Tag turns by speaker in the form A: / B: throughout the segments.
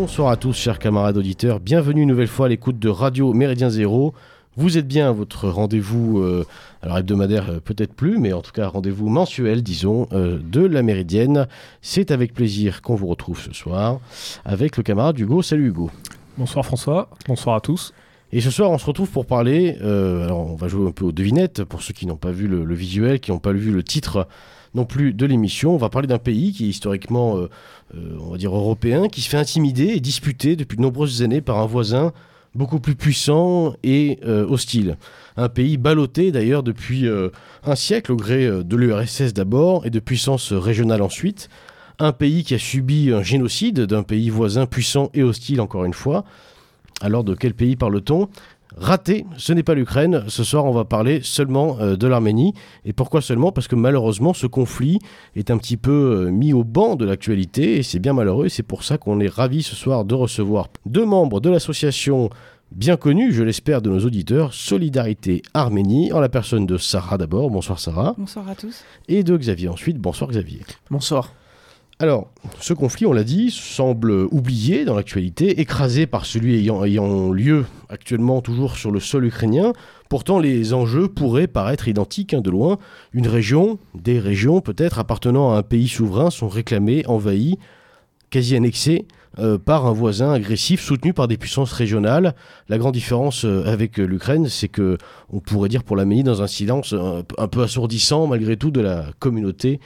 A: Bonsoir à tous, chers camarades auditeurs. Bienvenue une nouvelle fois à l'écoute de Radio Méridien Zéro. Vous êtes bien à votre rendez-vous, euh, alors hebdomadaire euh, peut-être plus, mais en tout cas rendez-vous mensuel, disons, euh, de la Méridienne. C'est avec plaisir qu'on vous retrouve ce soir avec le camarade Hugo. Salut Hugo.
B: Bonsoir François, bonsoir à tous.
A: Et ce soir, on se retrouve pour parler. alors, on va jouer un peu aux devinettes pour ceux qui n'ont pas vu le, visuel, qui n'ont pas vu le titre non plus de l'émission. On va parler d'un pays qui est historiquement, on va dire, européen, qui se fait intimider et disputer depuis de nombreuses années par un voisin beaucoup plus puissant et euh, hostile. Un pays ballotté d'ailleurs depuis euh, un siècle au gré euh, de l'URSS d'abord et de puissance régionale ensuite. Un pays qui a subi un génocide d'un pays voisin puissant et hostile encore une fois. Alors de quel pays parle-t-on? Raté, ce n'est pas l'Ukraine. Ce soir, on va parler seulement de l'Arménie. Et pourquoi seulement? Parce que malheureusement, ce conflit est un petit peu mis au banc de l'actualité. Et c'est bien malheureux. C'est pour ça qu'on est ravi ce soir de recevoir deux membres de l'association bien connu, je l'espère, de nos auditeurs, Solidarité Arménie, en la personne de Sarah d'abord. Bonsoir Sarah.
C: Bonsoir à tous.
A: Et de Xavier ensuite. Bonsoir Xavier.
D: Bonsoir.
A: Alors, ce conflit, on l'a dit, semble oublié dans l'actualité, écrasé par celui ayant, ayant, lieu actuellement toujours sur le sol ukrainien. Pourtant, les enjeux pourraient paraître identiques hein, de loin. Une région, des régions peut-être appartenant à un pays souverain sont réclamées, envahies, quasi annexées euh, par un voisin agressif soutenu par des puissances régionales. La grande différence euh, avec euh, l'Ukraine, c'est que on pourrait dire pour l'Arménie dans un silence un, peu assourdissant malgré tout de la communauté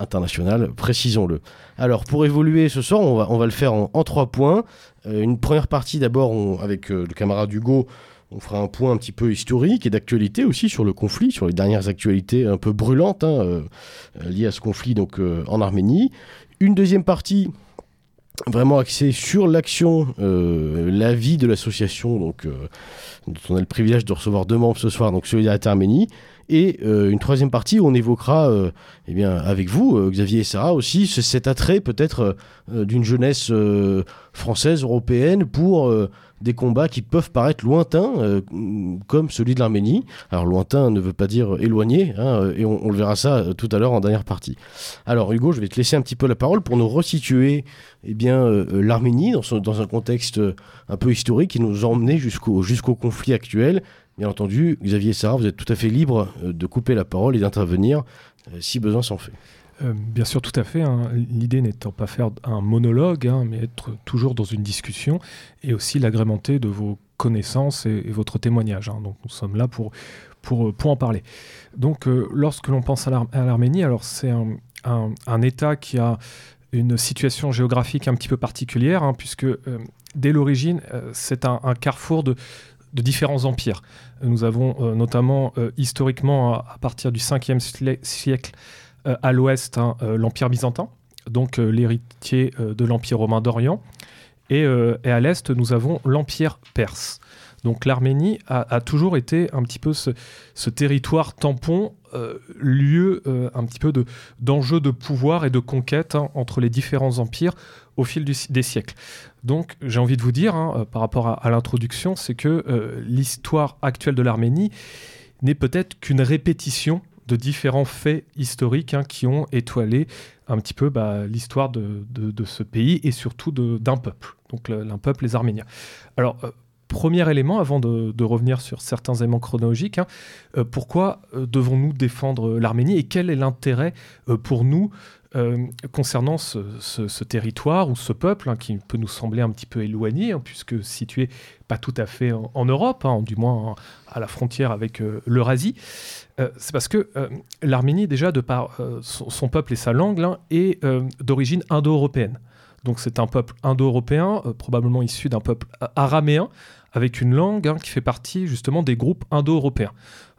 A: internationale, précisons-le. Alors pour évoluer ce soir, on va, on va le faire en, trois points. une première partie d'abord avec le camarade Hugo. On fera un point un petit peu historique et d'actualité aussi sur le conflit, sur les dernières actualités un peu brûlantes hein, liées à ce conflit donc en Arménie. Une deuxième partie vraiment axé sur l'action, euh, la vie de l'association, donc euh, dont on a le privilège de recevoir deux membres ce soir, donc Solidarité Arménie, et euh, une troisième partie où on évoquera, eh bien, avec vous, Xavier et Sarah aussi, cet attrait peut-être d'une jeunesse française, européenne, pour des combats qui peuvent paraître lointains, euh, comme celui de l'Arménie. Alors lointain ne veut pas dire éloigné, hein, et on, le verra ça euh, tout à l'heure en dernière partie. Alors Hugo, je vais te laisser un petit peu la parole pour nous resituer eh bien, euh, l'Arménie dans, un contexte un peu historique qui nous emmenait jusqu'au jusqu'au conflit actuel. Bien entendu, Xavier Sarah, vous êtes tout à fait libres de couper la parole et d'intervenir si besoin s'en fait.
B: Euh, bien sûr, tout à fait. Hein. L'idée n'étant pas faire un monologue, hein, mais être toujours dans une discussion et aussi l'agrémenter de vos connaissances et, votre témoignage. Hein. Donc nous sommes là pour, pour, euh, pour en parler. Donc euh, lorsque l'on pense à l'Arménie, alors c'est un, un, État qui a une situation géographique un petit peu particulière, puisque dès l'origine, c'est un, carrefour de, de différents empires. Nous avons notamment historiquement, à, partir du 5e siècle, euh, à l'ouest hein, euh, l'Empire byzantin, donc euh, l'héritier de l'Empire romain d'Orient, et, à l'est nous avons l'Empire perse. Donc l'Arménie a, toujours été un petit peu ce, territoire tampon, lieu un petit peu d'enjeux de, pouvoir et de conquête hein, entre les différents empires au fil des siècles. Donc j'ai envie de vous dire, hein, par rapport à, l'introduction, c'est que l'histoire actuelle de l'Arménie n'est peut-être qu'une répétition de différents faits historiques hein, qui ont étoilé un petit peu bah, l'histoire de, ce pays et surtout d'un peuple, donc un peuple, les Arméniens. Alors, euh, premier élément, avant de, revenir sur certains éléments chronologiques, hein, euh, pourquoi euh, devons-nous défendre l'Arménie et quel est l'intérêt pour nous concernant ce, territoire ou ce peuple hein, qui peut nous sembler un petit peu éloigné, puisque situé pas tout à fait en, Europe, du moins à la frontière avec l'Eurasie euh, c'est parce que euh, l'Arménie, déjà, de par euh, son, peuple et sa langue, est d'origine indo-européenne. Donc c'est un peuple indo-européen, probablement issu d'un peuple araméen, avec une langue hein, qui fait partie justement des groupes indo-européens.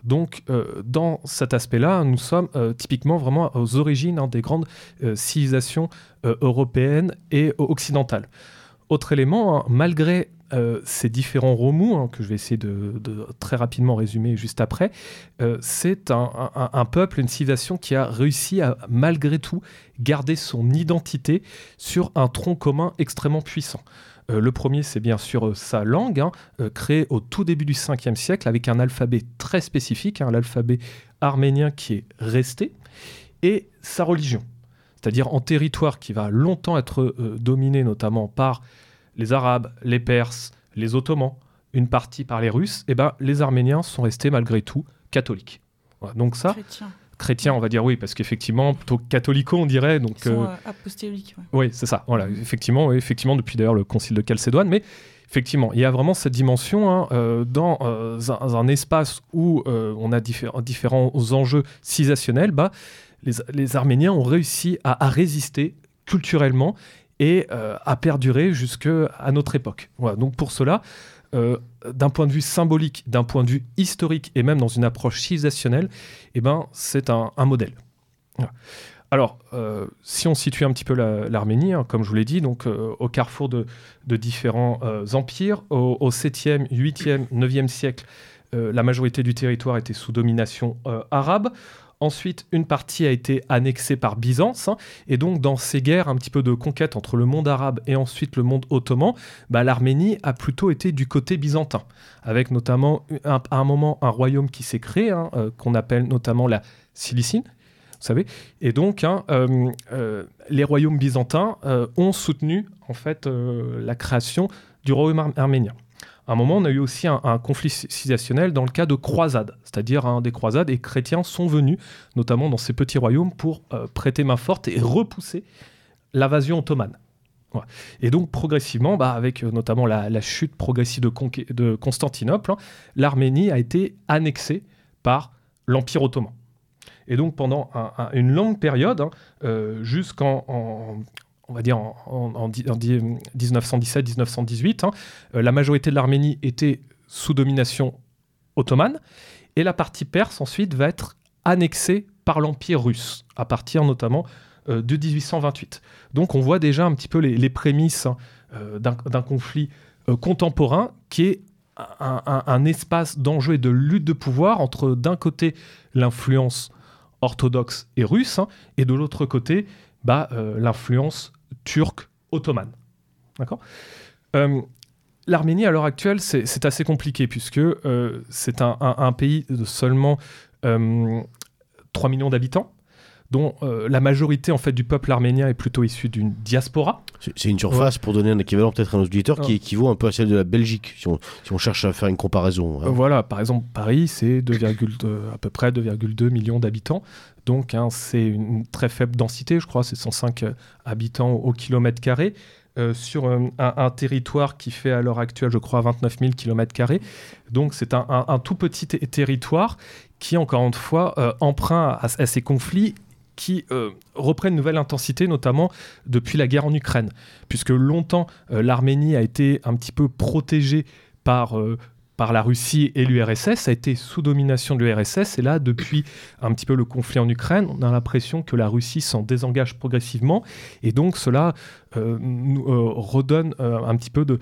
B: Donc, dans cet aspect-là, nous sommes typiquement vraiment aux origines hein, des grandes civilisations européennes et occidentales. Autre élément, hein, malgré euh, ces différents remous, que je vais essayer de, très rapidement résumer juste après, euh, c'est un, peuple, une civilisation qui a réussi à, malgré tout, garder son identité sur un tronc commun extrêmement puissant. Euh, le premier, c'est bien sûr sa langue, hein, créée au tout début du 5e siècle avec un alphabet très spécifique, hein, l'alphabet arménien qui est resté, et sa religion. C'est-à-dire en territoire qui va longtemps être dominé notamment par les Arabes, les Perses, les Ottomans, une partie par les Russes, et ben, les Arméniens sont restés malgré tout catholiques. donc ça, chrétiens, on va dire oui, parce qu'effectivement, plutôt catholico, on dirait. Donc,
C: Ils sont, euh, apostoliques.
B: Oui, c'est ça. Voilà, effectivement, effectivement, depuis d'ailleurs le concile de Chalcédoine, mais effectivement, il y a vraiment cette dimension hein, euh, dans euh, un, espace où on a différents enjeux civilisationnels. Bah, les, Arméniens ont réussi à, résister culturellement et à perdurer jusqu'à notre époque. Voilà, donc pour cela, euh, d'un point de vue symbolique, d'un point de vue historique et même dans une approche civilisationnelle, eh ben, c'est un, modèle. Alors, euh, si on situe un petit peu l'Arménie, hein, comme je vous l'ai dit, donc euh, au carrefour de, différents empires, au, au, 7e, 8e, 9e siècle, la majorité du territoire était sous domination arabe. Ensuite, une partie a été annexée par Byzance. Hein, et donc, dans ces guerres un petit peu de conquête entre le monde arabe et ensuite le monde ottoman, bah, l'Arménie a plutôt été du côté byzantin. Avec notamment, à un moment, un royaume qui s'est créé, hein, euh, qu'on appelle notamment la Cilicine. Vous savez Et donc, hein, euh, euh, les royaumes byzantins ont soutenu en fait la création du royaume arménien. À un moment, on a eu aussi un, conflit civilisationnel dans le cas de croisades, c'est-à-dire des croisades et chrétiens sont venus, notamment dans ces petits royaumes, pour euh, prêter main forte et repousser l'invasion ottomane. Et donc progressivement, bah, avec euh, notamment la, chute progressive de, Constantinople, hein, l'Arménie a été annexée par l'Empire ottoman. Et donc pendant une longue période, hein, euh, jusqu'en on va dire en, 1917-1918, hein, euh, la majorité de l'Arménie était sous domination ottomane, et la partie perse ensuite va être annexée par l'Empire russe, à partir notamment euh, de 1828. Donc on voit déjà un petit peu les, prémices hein, euh, d'un conflit contemporain qui est un, espace d'enjeu et de lutte de pouvoir entre d'un côté l'influence orthodoxe et russe, hein, et de l'autre côté bah, l'influence turc ottomane. D'accord? Euh, L'Arménie, à l'heure actuelle, c'est assez compliqué puisque euh, c'est un, pays de seulement 3 euh, millions d'habitants dont la majorité en fait du peuple arménien est plutôt issue d'une diaspora.
A: C'est une surface, pour donner un équivalent peut-être à nos auditeurs, qui équivaut un peu à celle de la Belgique, si on, cherche à faire une comparaison.
B: Hein. Voilà, par exemple, Paris, c'est à peu près 2,2 millions d'habitants. Donc hein, c'est une très faible densité, je crois, c'est 105 euh, habitants au kilomètre carré. Euh, sur euh, un, territoire qui fait à l'heure actuelle, je crois, 29 000 km. Donc c'est un, tout petit territoire qui, encore une fois, emprunt à, ces conflits qui reprennent une nouvelle intensité, notamment depuis la guerre en Ukraine, puisque longtemps l'Arménie a été un petit peu protégée par par la Russie et l'URSS, a été sous domination de l'URSS. Et là, depuis un petit peu le conflit en Ukraine, on a l'impression que la Russie s'en désengage progressivement. Et donc, cela euh, nous euh, redonne euh, un petit peu de,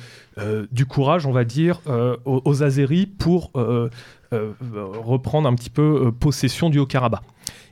B: du courage, on va dire, aux, aux, pour reprendre un petit peu possession du Haut-Karabakh.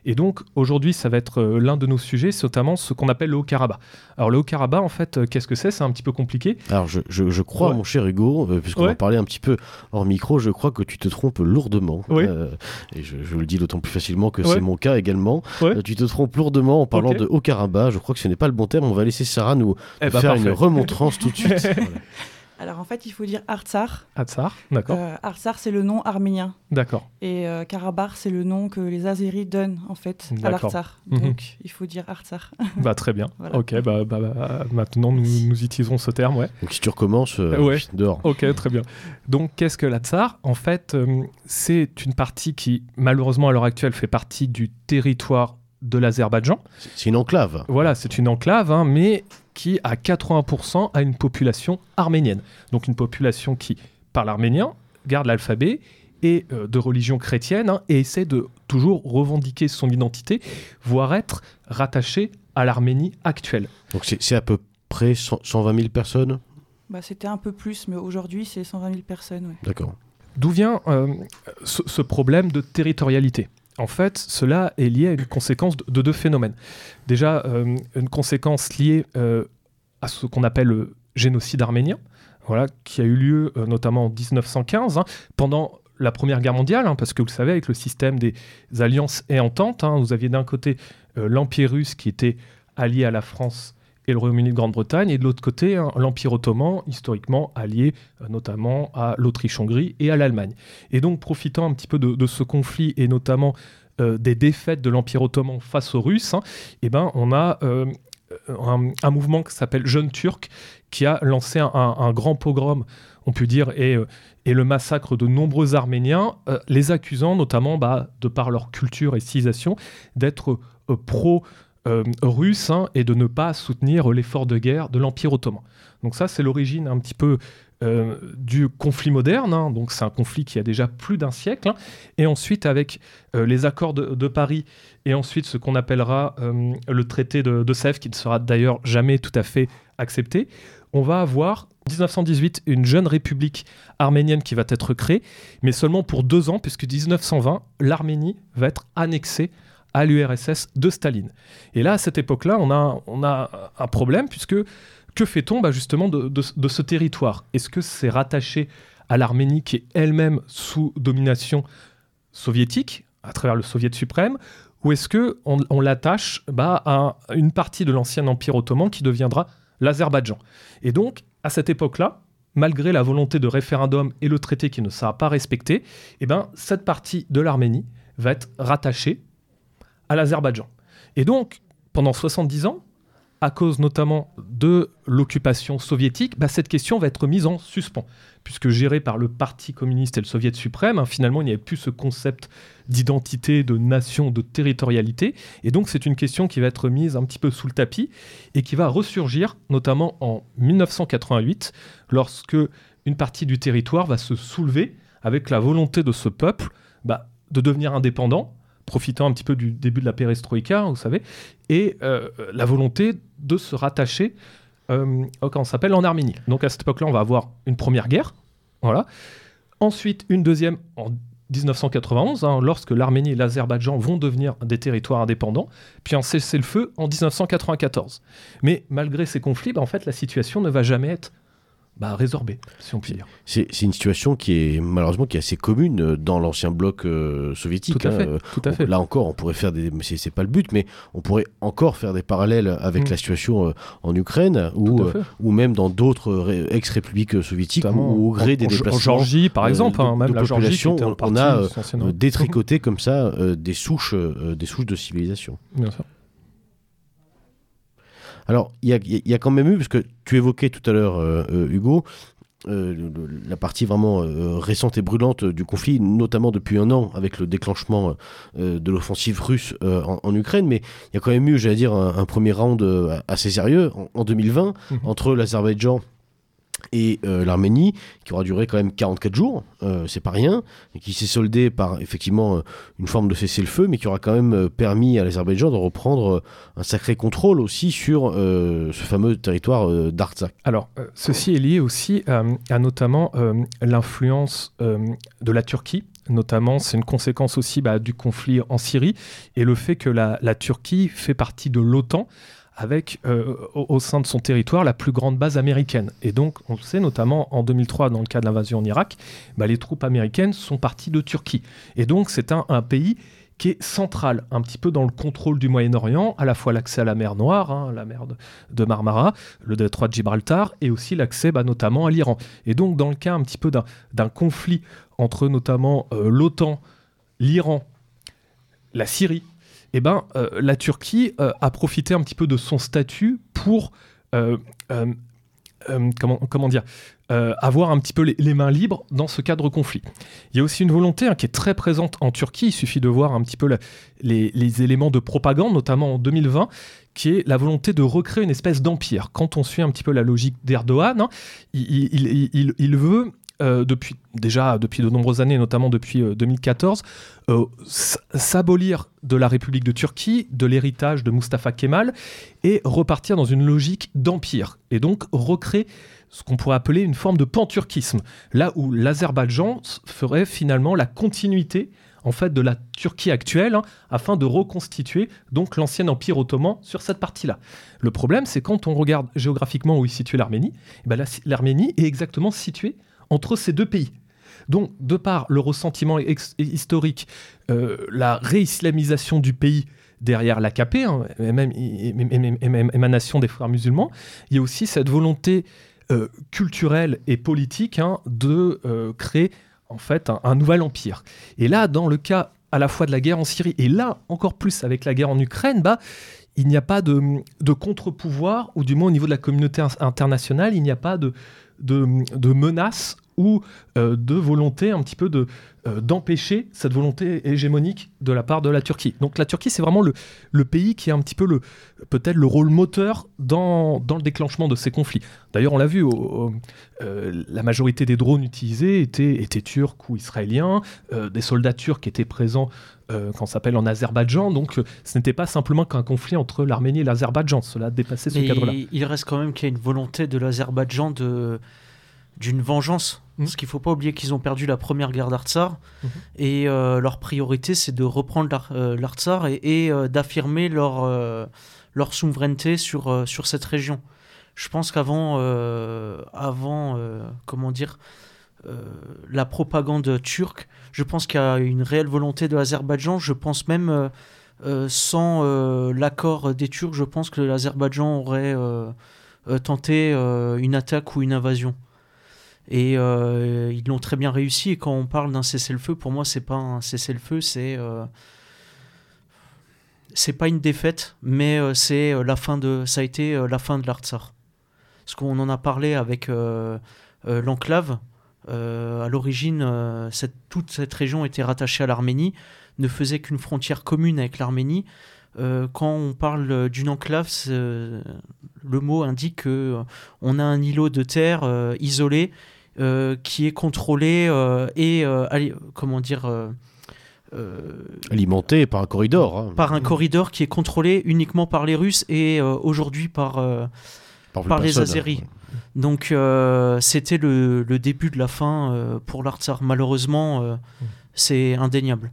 B: Et donc aujourd'hui, ça va être euh, l'un de nos sujets, notamment ce qu'on appelle le Haut-Karabakh. Alors le Haut-Karabakh, en fait, euh, qu'est-ce que c'est? C'est un petit peu compliqué.
A: Alors je, je, crois, mon cher Hugo, euh, puisqu'on va parler un petit peu hors micro, je crois que tu te trompes lourdement. et je, je, le dis d'autant plus facilement que c'est mon cas également. tu te trompes lourdement en parlant de Haut-Karabakh. Je crois que ce n'est pas le bon terme. On va laisser Sarah nous eh ben, faire une remontrance tout de suite.
C: Alors en fait, il faut dire Artsar.
B: Artsar, d'accord. Euh,
C: Artsar, c'est le nom arménien.
B: D'accord.
C: Et euh, Karabakh, c'est le nom que les Azéris donnent en fait à l'Artsar. Mhm. Donc il faut dire Artsar.
B: bah très bien. Ok, bah, bah, bah, maintenant nous, nous, utilisons ce terme, ouais.
A: Donc si tu recommences, euh, dehors.
B: Ok, très bien. Donc qu'est-ce que l'Artsar? En fait, euh, c'est une partie qui malheureusement à l'heure actuelle fait partie du territoire de l'Azerbaïdjan.
A: C'est une enclave.
B: Voilà, c'est une enclave, hein, mais qui, à 80%, a une population arménienne. Donc une population qui parle arménien, garde l'alphabet, et euh, de religion chrétienne, hein, et essaie de toujours revendiquer son identité, voire être rattaché à l'Arménie actuelle.
A: Donc c'est à peu près 120 000 personnes?
C: Bah, C'était un peu plus, mais aujourd'hui c'est 120 000 personnes.
A: D'accord.
B: D'où vient euh, ce, problème de territorialité? En fait, cela est lié à une conséquence de, deux phénomènes. Déjà, euh, une conséquence liée euh, à ce qu'on appelle le génocide arménien, voilà, qui a eu lieu euh, notamment en 1915, hein, pendant la Première Guerre mondiale, hein, parce que vous le savez, avec le système des alliances et ententes, hein, vous aviez d'un côté l'Empire russe qui était allié à la France et le Royaume-Uni de Grande-Bretagne, et de l'autre côté, hein, l'Empire ottoman, historiquement allié euh, notamment à l'Autriche-Hongrie et à l'Allemagne. Et donc, profitant un petit peu de, ce conflit, et notamment euh, des défaites de l'Empire ottoman face aux Russes, hein, eh ben, on a un, mouvement qui s'appelle Jeunes Turcs, qui a lancé un, grand pogrom, on peut dire, et, et le massacre de nombreux Arméniens, les accusant notamment, bah, de par leur culture et civilisation, d'être pro- euh, russe hein, et de ne pas soutenir l'effort de guerre de l'Empire ottoman. Donc ça, c'est l'origine un petit peu euh, du conflit moderne. Hein. donc c'est un conflit qui a déjà plus d'un siècle. Hein. et ensuite, avec euh, les accords de, Paris et ensuite ce qu'on appellera le traité de, de Sèvres, qui ne sera d'ailleurs jamais tout à fait accepté, on va avoir en 1918 une jeune république arménienne qui va être créée, mais seulement pour deux ans, puisque 1920, l'Arménie va être annexée à l'URSS de Staline. Et là, à cette époque-là, on a, on a un problème, puisque que fait-on bah, justement de, ce territoire? Est-ce que c'est rattaché à l'Arménie qui est elle-même sous domination soviétique, à travers le Soviet suprême, ou est-ce que on, l'attache bah, à une partie de l'ancien empire ottoman qui deviendra l'Azerbaïdjan? Et donc, à cette époque-là, malgré la volonté de référendum et le traité qui ne sera pas respecté, eh ben, cette partie de l'Arménie va être rattachée à l'Azerbaïdjan. Et donc, pendant 70 ans, à cause notamment de l'occupation soviétique, bah, cette question va être mise en suspens, puisque gérée par le Parti communiste et le Soviet suprême, hein, finalement, il n'y avait plus ce concept d'identité, de nation, de territorialité, et donc c'est une question qui va être mise un petit peu sous le tapis, et qui va ressurgir notamment en 1988, lorsque une partie du territoire va se soulever avec la volonté de ce peuple bah, de devenir indépendant, profitant un petit peu du début de la perestroïka, vous savez, et euh, la volonté de se rattacher, euh, on s'appelle, en Arménie. Donc à cette époque-là, on va avoir une première guerre, voilà. Ensuite, une deuxième en 1991, hein, lorsque l'Arménie et l'Azerbaïdjan vont devenir des territoires indépendants, puis un cessez-le-feu en 1994. Mais malgré ces conflits, bah, en fait, la situation ne va jamais être bah, si on peut dire.
A: C'est une situation qui est malheureusement qui est assez commune euh, dans l'ancien bloc euh, soviétique.
B: Tout à, fait, tout à fait.
A: Là encore, on pourrait faire des. C'est pas le but, mais on pourrait encore faire des parallèles avec mm. la situation euh, en Ukraine ou, ou même dans d'autres ex-républiques soviétiques où, au gré des déplacements. En
B: Georgie, par exemple, hein, même la Georgie,
A: on, on a détricoté comme ça des souches, des souches de civilisation.
B: Bien sûr.
A: Alors, il y a, quand même eu, parce que tu évoquais tout à l'heure, euh, euh, Hugo, euh, la partie vraiment récente et brûlante du conflit, notamment depuis un an avec le déclenchement de l'offensive russe en, Ukraine, mais il y a quand même eu, j'allais dire, un, premier round assez sérieux en, 2020 mhm. entre l'Azerbaïdjan et euh, l'Arménie, qui aura duré quand même 44 jours, euh, c'est pas rien, et qui s'est soldé par effectivement euh, une forme de cessez-le-feu, mais qui aura quand même permis à l'Azerbaïdjan de reprendre un sacré contrôle aussi sur ce fameux territoire d'Artsakh.
B: Alors, ceci est lié aussi à notamment l'influence de la Turquie notamment, c'est une conséquence aussi bah, du conflit en Syrie et le fait que la Turquie fait partie de l'OTAN avec euh, au, sein de son territoire la plus grande base américaine. Et donc, on sait notamment en 2003, dans le cas de l'invasion en Irak, bah, les troupes américaines sont parties de Turquie. Et donc, c'est un, pays qui est central, un petit peu dans le contrôle du Moyen-Orient, à la fois l'accès à la mer Noire, hein, la mer de, Marmara, le détroit de Gibraltar, et aussi l'accès bah, notamment à l'Iran. Et donc, dans le cas un petit peu d'un conflit entre notamment euh, l'OTAN, l'Iran, la Syrie, eh ben, euh, la Turquie euh, a profité un petit peu de son statut pour euh, comment, dire avoir un petit peu les, mains libres dans ce cadre conflit. Il y a aussi une volonté hein, qui est très présente en Turquie, il suffit de voir un petit peu les, éléments de propagande, notamment en 2020, qui est la volonté de recréer une espèce d'empire. Quand on suit un petit peu la logique d'Erdogan, hein, il, veut euh, depuis déjà depuis de nombreuses années, notamment depuis 2014, euh, euh, s'abolir de la République de Turquie, de l'héritage de Mustafa Kemal, et repartir dans une logique d'empire, et donc recréer ce qu'on pourrait appeler une forme de panturquisme, là où l'Azerbaïdjan ferait finalement la continuité en fait de la Turquie actuelle hein, afin de reconstituer donc l'ancien empire ottoman sur cette partie-là. Le problème, c'est quand on regarde géographiquement où est située l'Arménie, eh ben, l'Arménie est exactement située entre ces deux pays. Donc, de par le ressentiment historique, euh, la réislamisation du pays derrière l'AKP, hein, et même, émanation des frères musulmans, il y a aussi cette volonté euh, culturelle et politique hein, de euh, créer en fait un, nouvel empire. Et là, dans le cas à la fois de la guerre en Syrie et là encore plus avec la guerre en Ukraine, bah, il n'y a pas de, contre-pouvoir, ou du moins au niveau de la communauté internationale, il n'y a pas de, de, de menace ou euh, de volonté un petit peu de euh, d'empêcher cette volonté hégémonique de la part de la Turquie. Donc la Turquie, c'est vraiment le, le, pays qui a un petit peu le peut-être le rôle moteur dans, dans, le déclenchement de ces conflits. D'ailleurs, on l'a vu, euh, la majorité des drones utilisés étaient, étaient turcs ou israéliens, des soldats turcs étaient présents quand s'appelle en Azerbaïdjan. Donc, ce n'était pas simplement qu'un conflit entre l'Arménie et l'Azerbaïdjan. Cela dépassait ce cadre-là.
D: Il reste quand même qu'il y a une volonté de l'Azerbaïdjan de d'une vengeance Mhm. Parce qu'il ne faut pas oublier qu'ils ont perdu la première guerre d'Artsar. Mhm. Et euh, leur priorité, c'est de reprendre l'Artsar euh, et, euh, d'affirmer leur, leur souveraineté sur, sur cette région. Je pense qu'avant, avant, comment dire, la propagande turque, je pense qu'il y a une réelle volonté de l'Azerbaïdjan. Je pense même, sans l'accord des Turcs, je pense que l'Azerbaïdjan aurait tenté une attaque ou une invasion. Et euh, ils l'ont très bien réussi. Et quand on parle d'un cessez-le-feu, pour moi, c'est pas un cessez-le-feu, c'est euh, c'est pas une défaite, mais euh, c'est la fin de, ça a été la fin de l'Artsar. Parce qu'on en a parlé avec l'enclave. À l'origine, cette, toute cette région était rattachée à l'Arménie, ne faisait qu'une frontière commune avec l'Arménie. quand on parle d'une enclave, le mot indique qu'on a un îlot de terre isolé euh, qui est contrôlé euh, et euh, comment dire
A: alimenté par un corridor. Hein.
D: Par un corridor qui est contrôlé uniquement par les Russes et aujourd'hui par, par, les Azéris. Donc c'était le, début de la fin pour l'Artsar. Malheureusement, mm. c'est indéniable.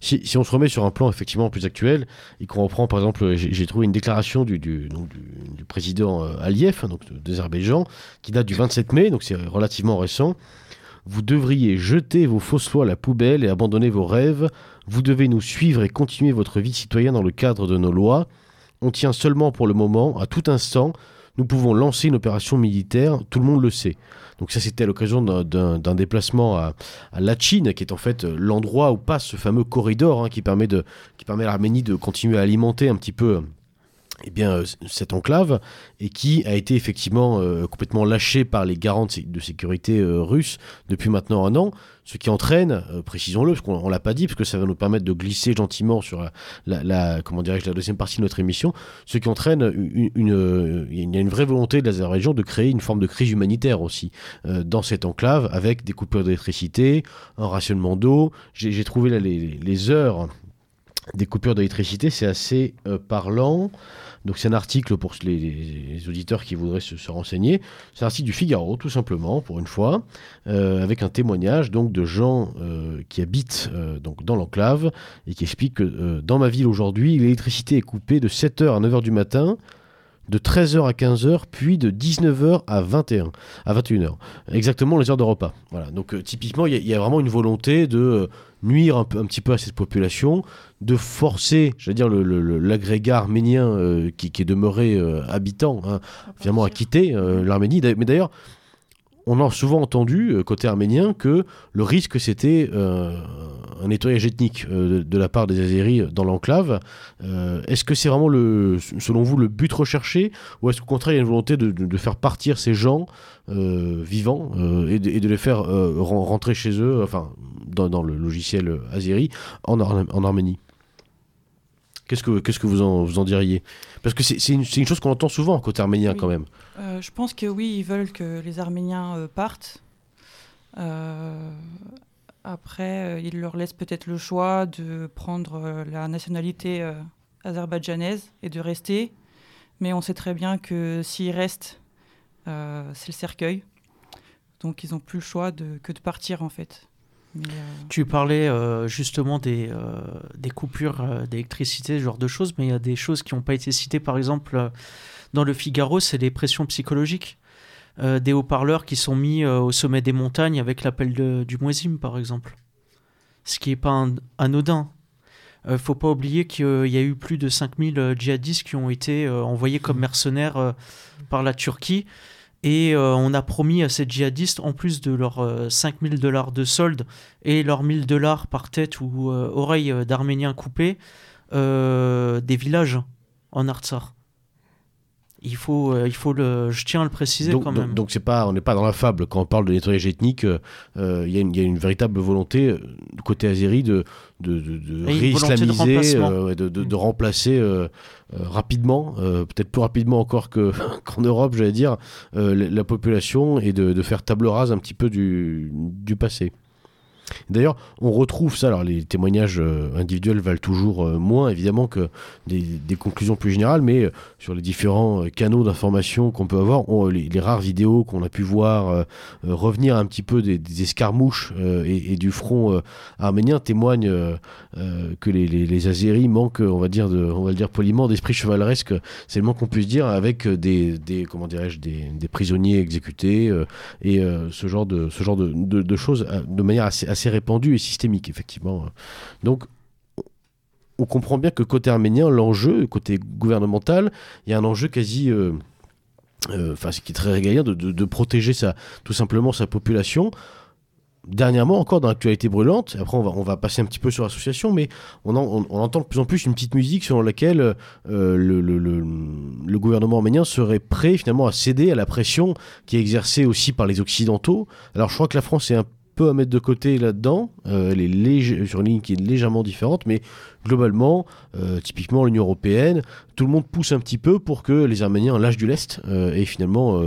A: Si, on se remet sur un plan effectivement plus actuel et qu'on reprend par exemple, j'ai trouvé une déclaration du, président euh, Aliyev, donc d'Azerbaïdjan, qui date du 27 mai, donc c'est relativement récent. Vous devriez jeter vos fausses lois à la poubelle et abandonner vos rêves. Vous devez nous suivre et continuer votre vie de citoyen dans le cadre de nos lois. On tient seulement pour le moment, à tout instant, nous pouvons lancer une opération militaire, tout le monde le sait. Donc ça, c'était à l'occasion d'un déplacement à, à Lachin, qui est en fait euh, l'endroit où passe ce fameux corridor hein, qui permet, de, qui permet à l'Arménie de continuer à alimenter un petit peu eh bien, euh, cette enclave et qui a été effectivement euh, complètement lâchée par les garants de, sécurité russes depuis maintenant un an. Ce qui entraîne, euh, précisons-le, parce qu'on ne l'a pas dit, parce que ça va nous permettre de glisser gentiment sur la, comment dirais la deuxième partie de notre émission, ce qui entraîne une, euh, il y a une vraie volonté de l'Azerbaïdjan de créer une forme de crise humanitaire aussi euh, dans cette enclave, avec des coupures d'électricité, un rationnement d'eau. J'ai trouvé là les, heures des coupures d'électricité, c'est assez parlant. Donc c'est un article pour les, auditeurs qui voudraient se, renseigner. C'est un article du Figaro, tout simplement, pour une fois, euh, avec un témoignage donc de gens euh, qui habitent euh, dans l'enclave et qui expliquent que dans ma ville aujourd'hui, l'électricité est coupée de 7h à 9h du matin de 13h à 15h, puis de 19h à 21 à 21h. Exactement les heures de repas. Voilà. Donc euh, typiquement, il y, a vraiment une volonté de euh, nuire un, peu, un, petit peu à cette population, de forcer, j'allais dire, l'agrégat arménien euh, qui, est demeuré habitant, hein, finalement à quitter l'Arménie. Mais d'ailleurs, on a souvent entendu, euh, côté arménien, que le risque c'était euh, un nettoyage ethnique euh, de, la part des Azéris dans l'enclave. est-ce que c'est vraiment, selon vous, le but recherché Ou est-ce qu'au contraire, il y a une volonté de, faire partir ces gens vivants et de, les faire rentrer chez eux, enfin, dans, le logiciel azéri, en Arménie? Qu'est-ce que, qu'est-ce que vous, en, vous en diriez? Parce que c'est, une, chose qu'on entend souvent côté arménien quand même.
C: Euh, je pense que oui, ils veulent que les Arméniens euh, partent. Euh, après, ils leur laissent peut-être le choix de prendre la nationalité azerbaïdjanaise et de rester. Mais on sait très bien que s'ils restent, c'est le cercueil. Donc ils n'ont plus le choix de, que de partir en fait.
D: Euh, tu parlais euh, justement des, euh, des coupures d'électricité, ce genre de choses, mais il y a des choses qui n'ont pas été citées. Par exemple, dans le Figaro, c'est les pressions psychologiques. des haut-parleurs qui sont mis au sommet des montagnes avec l'appel du Muezzin, par exemple. Ce qui n'est pas anodin. Il ne faut pas oublier qu'il y a eu plus de 5000 djihadistes qui ont été envoyés comme mercenaires par la Turquie. Et on a promis à ces djihadistes, en plus de leurs 5000 dollars de solde et leurs 1000 dollars par tête ou oreille d'Arméniens coupés, des villages en Artsar. Il faut, euh, il faut le, je tiens à le préciser
A: donc,
D: quand même.
A: Donc, c'est pas, on n'est pas dans la fable quand on parle de nettoyage ethnique. Euh, il y, y, a une véritable volonté euh, côté azéri de, de, de, de réislamiser, de, de, remplacer rapidement, peut-être plus rapidement encore qu'en Europe, j'allais dire, la, population et de, faire table rase un petit peu du, du passé. D'ailleurs, on retrouve ça. Alors, les témoignages euh, individuels valent toujours euh, moins, évidemment, que des, conclusions plus générales, mais euh, sur les différents canaux d'information qu'on peut avoir, les, rares vidéos qu'on a pu voir revenir un petit peu des, escarmouches et, du front arménien témoignent que les, les, Azéris manquent, on va dire, on va le dire poliment, d'esprit chevaleresque, c'est le moins qu'on puisse dire, avec des, comment dirais-je, des, prisonniers exécutés et ce genre de, ce genre de, choses de manière assez répandu et systémique, effectivement. Donc, on comprend bien que côté arménien, l'enjeu, côté gouvernemental, il y a un enjeu quasi. Euh, euh, enfin, ce qui est très régalien, de, protéger sa, tout simplement sa population dernièrement encore dans l'actualité brûlante, après on va, passer un petit peu sur l'association, mais on, entend de plus en plus une petite musique selon laquelle euh, le, gouvernement arménien serait prêt finalement à céder à la pression qui est exercée aussi par les Occidentaux. Alors je crois que la France est un peu à mettre de côté là-dedans. Euh, elle est sur une ligne qui est légèrement différente, mais globalement, euh, typiquement l'Union européenne, tout le monde pousse un petit peu pour que les Arméniens lâchent du lest euh, et finalement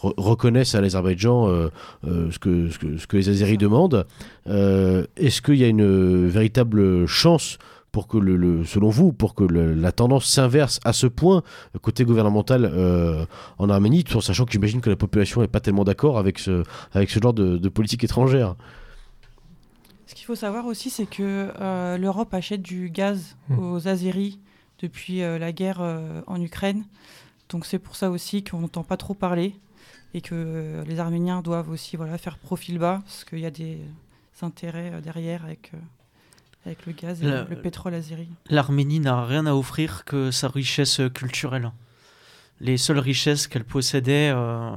A: reconnaissent à l'Azerbaïdjan ce, que, ce, que, ce, que, les Azeris demandent. Est-ce qu'il y a une véritable chance pour que, le, selon vous, pour que la tendance s'inverse à ce point côté gouvernemental euh, en Arménie, tout en sachant que j'imagine que la population n'est pas tellement d'accord avec ce, avec ce genre de, politique étrangère
C: Ce qu'il faut savoir aussi, c'est que euh, l'Europe achète du gaz hmm. aux Azeris depuis euh, la guerre en Ukraine. Donc c'est pour ça aussi qu'on n'entend pas trop parler et que les Arméniens doivent aussi voilà, faire profil bas, parce qu'il y a des intérêts derrière avec avec le gaz et le, pétrole azéri.
D: L'Arménie n'a rien à offrir que sa richesse culturelle. Les seules richesses qu'elle possédait euh,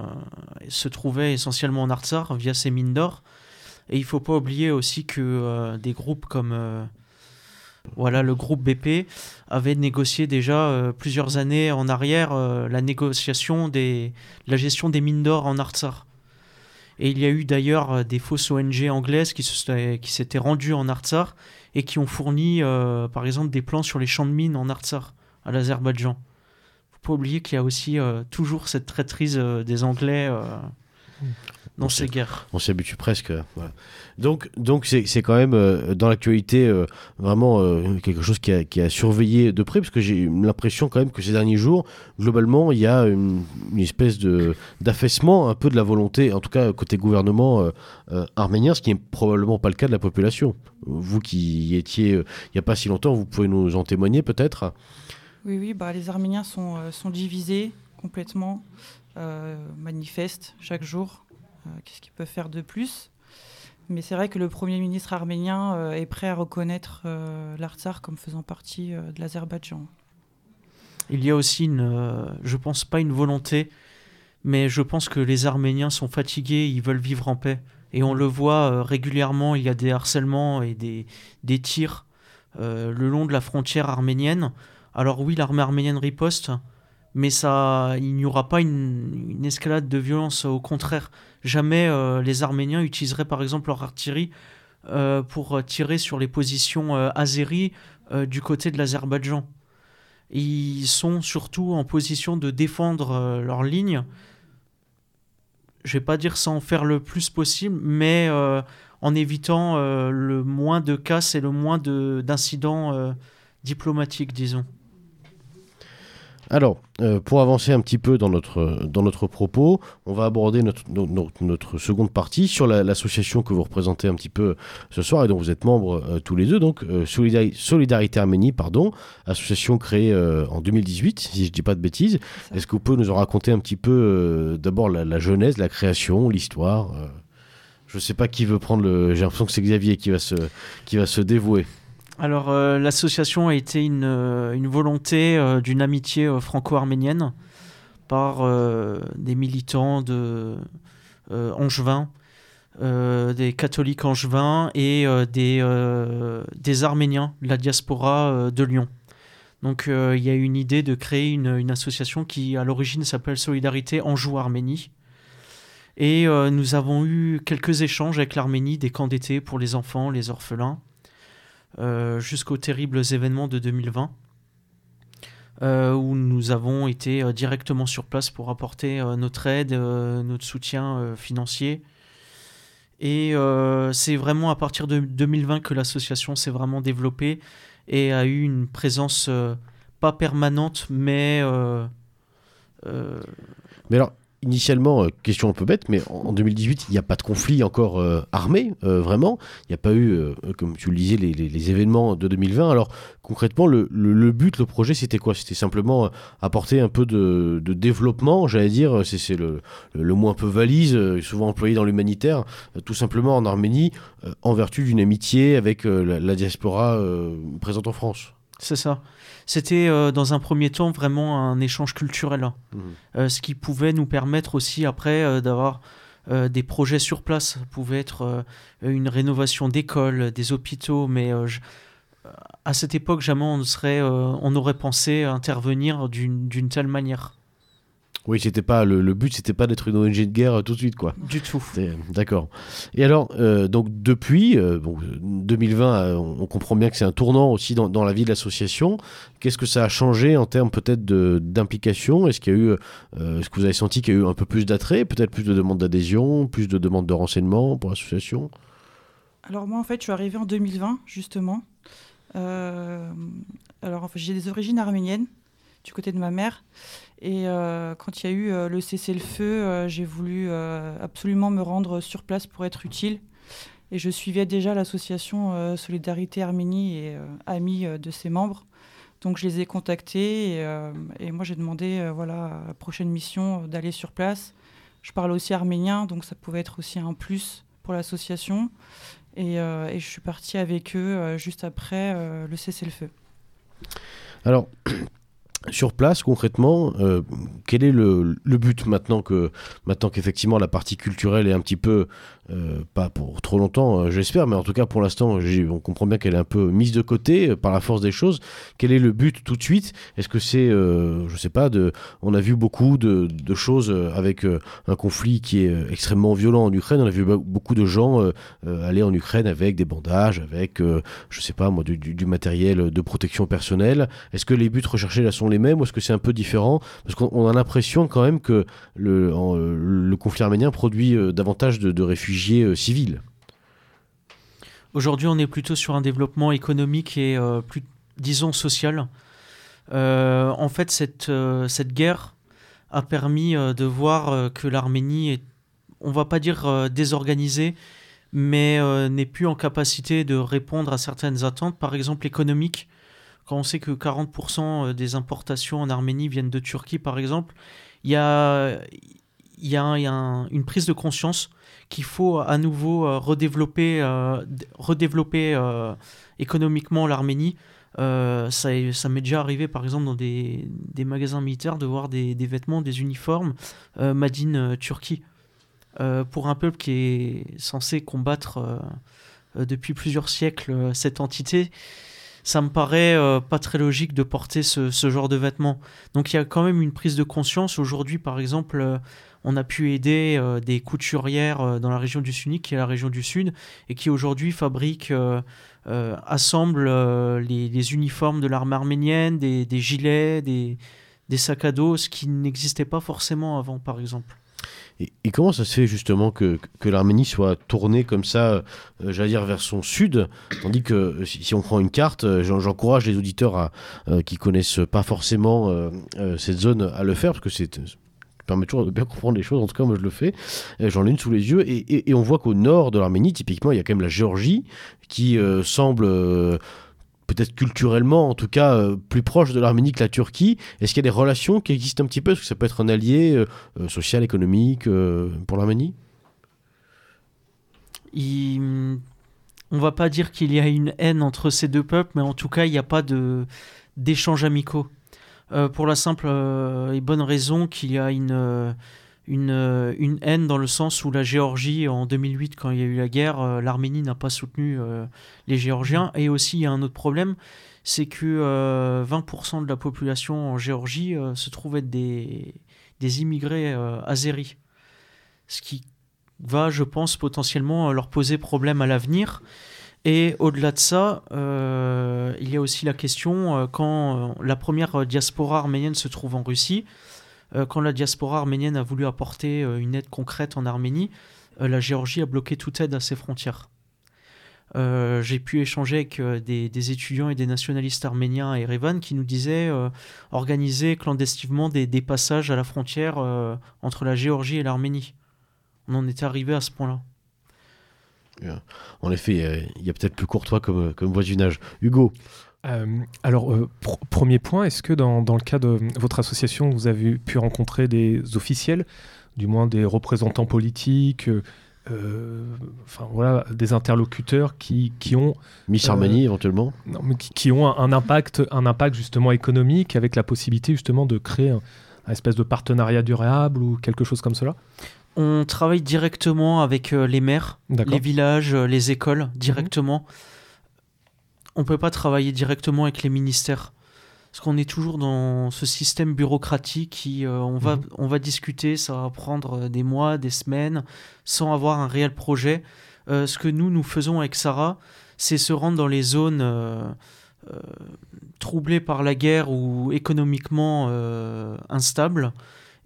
D: se trouvaient essentiellement en Artsar via ses mines d'or. Et il ne faut pas oublier aussi que euh, des groupes comme euh, voilà, le groupe BP avait négocié déjà plusieurs années en arrière la négociation des la gestion des mines d'or en Artsar. Et il y a eu d'ailleurs des fausses ONG anglaises qui s'étaient rendues en Artsar et qui ont fourni, euh, par exemple, des plans sur les champs de mines en Artsar, à l'Azerbaïdjan. faut pas oublier qu'il y a aussi euh, toujours cette traîtrise euh, des Anglais dans ces guerres.
A: On s'y habitue presque. Donc, donc c'est, quand même dans l'actualité vraiment quelque chose qui a, qui a, surveillé de près, parce que j'ai l'impression quand même que ces derniers jours, globalement, il y a une, espèce de d'affaissement un peu de la volonté, en tout cas côté gouvernement arménien, ce qui n'est probablement pas le cas de la population. Vous qui y étiez euh, il n'y a pas si longtemps, vous pouvez nous en témoigner peut-être
C: Oui, oui, bah, les Arméniens sont, euh, sont divisés complètement, euh, manifestent chaque jour. Qu'est-ce qu'ils peuvent faire de plus? Mais c'est vrai que le Premier ministre arménien est prêt à reconnaître l'Artsar comme faisant partie de l'Azerbaïdjan.
D: Il y a aussi, une, je pense pas une volonté, mais je pense que les Arméniens sont fatigués, ils veulent vivre en paix. Et on le voit euh, régulièrement, il y a des harcèlements et des, tirs euh, le long de la frontière arménienne. Alors oui, l'armée arménienne riposte, mais ça, il n'y aura pas une, escalade de violence. Au contraire, jamais euh, les Arméniens utiliseraient par exemple leur artillerie pour tirer sur les positions azéries du côté de l'Azerbaïdjan. Ils sont surtout en position de défendre leur ligne je vais pas dire sans faire le plus possible, mais euh, en évitant euh, le moins de casses et le moins d'incidents euh, diplomatiques, disons.
A: Alors, euh, pour avancer un petit peu dans notre, dans notre propos, on va aborder notre, notre, seconde partie sur l'association que vous représentez un petit peu ce soir et dont vous êtes membres euh, tous les deux, donc euh, Solidarité, Arménie, pardon, association créée en 2018, si je ne dis pas de bêtises. Est-ce que vous pouvez nous en raconter un petit peu d'abord la, la, genèse, la création, l'histoire Je ne sais pas qui veut prendre le... J'ai l'impression que c'est Xavier qui va se, qui va se dévouer.
D: Alors, l'association a été une, une volonté d'une amitié franco-arménienne par des militants de angevins euh, des catholiques angevins et euh, des, euh, des Arméniens de la diaspora de Lyon. Donc il y a eu une idée de créer une, association qui à l'origine s'appelle Solidarité Anjou-Arménie. Et nous avons eu quelques échanges avec l'Arménie, des camps d'été pour les enfants, les orphelins, jusqu'aux terribles événements de 2020. où nous avons été directement sur place pour apporter notre aide, notre soutien financier et euh, c'est vraiment à partir de 2020 que l'association s'est vraiment développée et a eu une présence euh, pas permanente, mais... Euh,
A: mais alors, initialement, euh, question un peu bête, mais en 2018, il n'y a pas de conflit encore euh, armé, euh, vraiment. Il n'y a pas eu, comme tu le disais, les, événements de 2020. Alors, concrètement, le, but, le projet, c'était quoi? C'était simplement apporter un peu de, développement, j'allais dire, c'est le, le, mot un peu valise, souvent employé dans l'humanitaire, tout simplement en Arménie, en vertu d'une amitié avec la diaspora présente en France.
D: C'est ça. C'était euh, dans un premier temps vraiment un échange culturel, hein. mmh. euh, ce qui pouvait nous permettre aussi après euh, d'avoir des projets sur place. Ça pouvait être une rénovation d'écoles, des hôpitaux, mais à cette époque jamais on, serait, on aurait pensé intervenir d'une telle manière.
A: Oui, c'était pas le, but, c'était pas d'être une ONG de guerre euh, tout de suite, quoi.
D: Du tout.
A: D'accord. Et alors, euh, donc depuis 2020, euh, on, comprend bien que c'est un tournant aussi dans, la vie de l'association. Qu'est-ce que ça a changé en termes peut-être d'implication? Est-ce qu'il y a eu, est-ce que vous avez senti qu'il y a eu un peu plus d'attrait, peut-être plus de demandes d'adhésion, plus de demandes de renseignements pour l'association?
C: Alors moi, en fait, je suis arrivé en 2020 justement. alors, en fait, j'ai des origines arméniennes du côté de ma mère. Et euh, quand il y a eu euh, le cessez-le-feu, euh, j'ai voulu absolument me rendre sur place pour être utile. Et je suivais déjà l'association Solidarité Arménie et Amis de ses membres. Donc je les ai contactés et, moi j'ai demandé voilà, la prochaine mission d'aller sur place. Je parle aussi arménien, donc ça pouvait être aussi un plus pour l'association. Et, et, je suis partie avec eux juste après le cessez-le-feu.
A: Alors, sur place, concrètement, euh, quel est le, but maintenant que maintenant qu'effectivement la partie culturelle est un petit peu euh, pas pour trop longtemps, euh, j'espère, mais en tout cas pour l'instant, on comprend bien qu'elle est un peu mise de côté par la force des choses. Quel est le but tout de suite? Est-ce que c'est, je sais pas, on a vu beaucoup de, choses avec un conflit qui est extrêmement violent en Ukraine. On a vu beaucoup de gens aller en Ukraine avec des bandages, avec, je sais pas moi, du, matériel de protection personnelle. Est-ce que les buts recherchés là sont les mêmes ou est-ce que c'est un peu différent? Parce qu'on a l'impression quand même que le, conflit arménien produit euh, davantage de, réfugiés euh, civils.
D: Aujourd'hui, on est plutôt sur un développement économique et euh, plus, disons, social. en fait, cette, cette guerre a permis de voir que l'Arménie est, on va pas dire désorganisée, mais n'est plus en capacité de répondre à certaines attentes, par exemple économiques quand on sait que 40% euh, des importations en Arménie viennent de Turquie, par exemple, il y a, y a, une prise de conscience qu'il faut à nouveau euh, redévelopper, euh, économiquement l'Arménie. ça, m'est déjà arrivé, par exemple, dans des, magasins militaires, de voir des, vêtements, des uniformes Madine Turquie. pour un peuple qui est censé combattre depuis plusieurs siècles cette entité, ça me paraît euh, pas très logique de porter ce, genre de vêtements. Donc il y a quand même une prise de conscience. Aujourd'hui, par exemple, euh, on a pu aider euh, des couturières dans la région du Sunni, qui est la région du Sud, et qui aujourd'hui fabriquent, assemblent les, uniformes de l'armée arménienne, des, gilets, des, sacs à dos, ce qui n'existait pas forcément avant, par exemple.
A: Et, comment ça se fait justement que, l'Arménie soit tournée comme ça, euh, j'allais dire, vers son sud, tandis que euh, si, on prend une carte, euh, j'encourage les auditeurs à, qui connaissent pas forcément cette zone à le faire, parce que c'est permet toujours de bien comprendre les choses, en tout cas moi je le fais, j'en ai une sous les yeux, et, et, on voit qu'au nord de l'Arménie, typiquement, il y a quand même la Géorgie, qui semble peut-être culturellement, en tout cas, euh, plus proche de l'Arménie que la Turquie. Est-ce qu'il y a des relations qui existent un petit peu? Est-ce que ça peut être un allié euh, euh, social, économique pour l'Arménie?
D: On va pas dire qu'il y a une haine entre ces deux peuples, mais en tout cas, il n'y a pas de d'échanges amicaux. Pour la simple et bonne raison qu'il y a une, une, haine dans le sens où la Géorgie, en 2008, quand il y a eu la guerre, l'Arménie n'a pas soutenu les Géorgiens. Et aussi, il y a un autre problème, c'est que 20% de la population en Géorgie se trouve être des, des immigrés azéris. Ce qui va, je pense, potentiellement euh, leur poser problème à l'avenir. Et au-delà de ça, euh, il y a aussi la question, euh, quand la première diaspora arménienne se trouve en Russie, quand la diaspora arménienne a voulu apporter une aide concrète en Arménie, la Géorgie a bloqué toute aide à ses frontières. J'ai pu échanger avec des, étudiants et des nationalistes arméniens à Erevan qui nous disaient organiser clandestinement des, des, passages à la frontière entre la Géorgie et l'Arménie on en était arrivé à ce point-là.
A: En effet, il y a, peut-être plus courtois comme, comme voisinage. Hugo.
B: Euh, alors, euh, premier point, est-ce que dans, le cas de votre association, vous avez pu rencontrer des officiels, du moins des représentants politiques, euh, enfin voilà, des interlocuteurs qui, qui ont...
A: Miss Armani éventuellement.
B: non, mais qui, ont un, impact, un impact justement économique avec la possibilité justement de créer un, un espèce de partenariat durable ou quelque chose comme cela?
D: On travaille directement avec euh, les maires, les villages, euh, les écoles, directement. On ne peut pas travailler directement avec les ministères. Parce qu'on est toujours dans ce système bureaucratique qui, euh, on, va, mhm. on va discuter, ça va prendre des mois, des semaines, sans avoir un réel projet. ce que nous, nous faisons avec Sarah, c'est se rendre dans les zones troublées par la guerre ou économiquement instables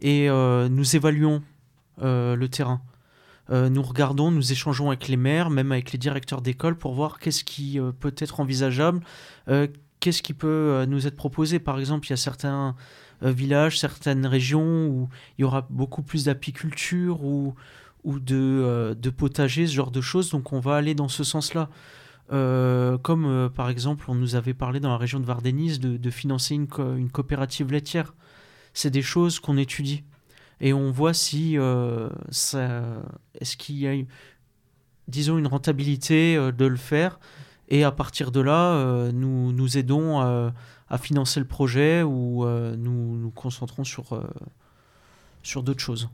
D: et nous évaluons le terrain. Euh, nous regardons, nous échangeons avec les maires, même avec les directeurs d'école pour voir qu'est-ce qui euh, peut être envisageable, qu'est-ce qui peut nous être proposé. Par exemple, il y a certains villages, certaines régions où il y aura beaucoup plus d'apiculture ou, ou de, de potager, ce genre de choses. Donc on va aller dans ce sens-là. comme par exemple, on nous avait parlé dans la région de Vardenis de, financer une, une coopérative laitière. C'est des choses qu'on étudie et on voit si euh, est-ce qu'il y a, disons, une rentabilité euh, de le faire. Et à partir de là, euh, nous, nous aidons à financer le projet ou nous nous concentrons sur, sur d'autres choses.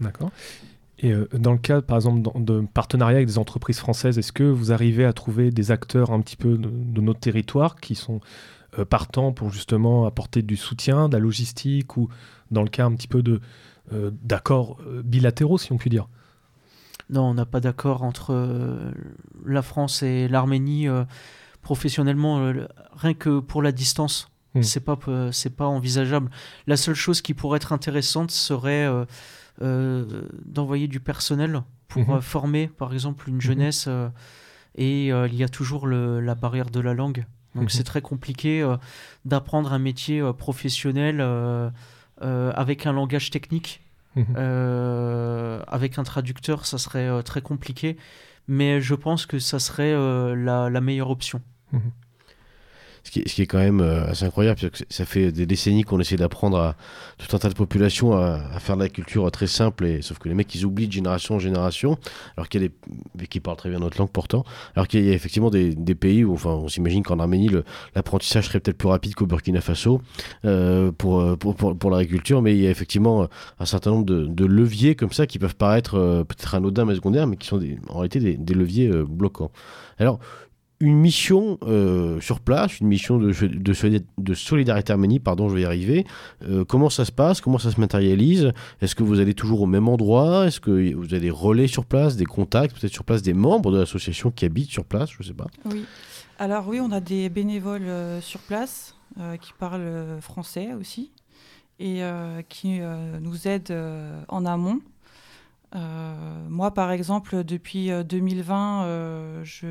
B: D'accord. Et dans le cas, par exemple, de partenariat avec des entreprises françaises, est-ce que vous arrivez à trouver des acteurs un petit peu de, notre territoire qui sont partants pour justement apporter du soutien, de la logistique ou dans le cas un petit peu de, d'accords euh, bilatéraux, si on peut dire.
D: Non, on n'a pas d'accord entre euh, la France et l'Arménie professionnellement, rien que pour la distance. Hmm. C'est pas c'est pas envisageable. La seule chose qui pourrait être intéressante serait d'envoyer du personnel pour hmm. former, par exemple, une hmm. jeunesse. et il y a toujours la barrière de la langue. Donc c'est très compliqué d'apprendre un métier professionnel euh, avec un langage technique. Mhm. Euh, avec un traducteur, ça serait euh, très compliqué, mais je pense que ça serait la, meilleure option. Mhm.
A: Ce qui, est, quand même euh, assez incroyable, parce que ça fait des décennies qu'on essaie d'apprendre à tout un tas de populations à, faire de la culture très simple, sauf que les mecs ils oublient de génération en génération, alors qu'il y a des qui parlent très bien notre langue pourtant, alors qu'il y a effectivement des, pays où enfin, on s'imagine qu'en Arménie l'apprentissage serait peut-être plus rapide qu'au Burkina Faso euh, pour, pour, pour, l'agriculture, mais il y a effectivement un certain nombre de, leviers comme ça qui peuvent paraître euh, peut-être anodins mais secondaires, mais qui sont en réalité des leviers bloquants. Alors, une mission euh, sur place, une mission de, solidarité arménie, pardon, je vais y arriver. Euh, comment ça se passe? Comment ça se matérialise? Est-ce que vous allez toujours au même endroit? Est-ce que vous avez des relais sur place, des contacts, peut-être sur place des membres de l'association qui habitent sur place? Je ne sais pas.
C: Oui. Alors oui, on a des bénévoles euh, sur place qui parlent français aussi et qui nous aident en amont. Euh, moi, par exemple, depuis 2020, euh, euh, je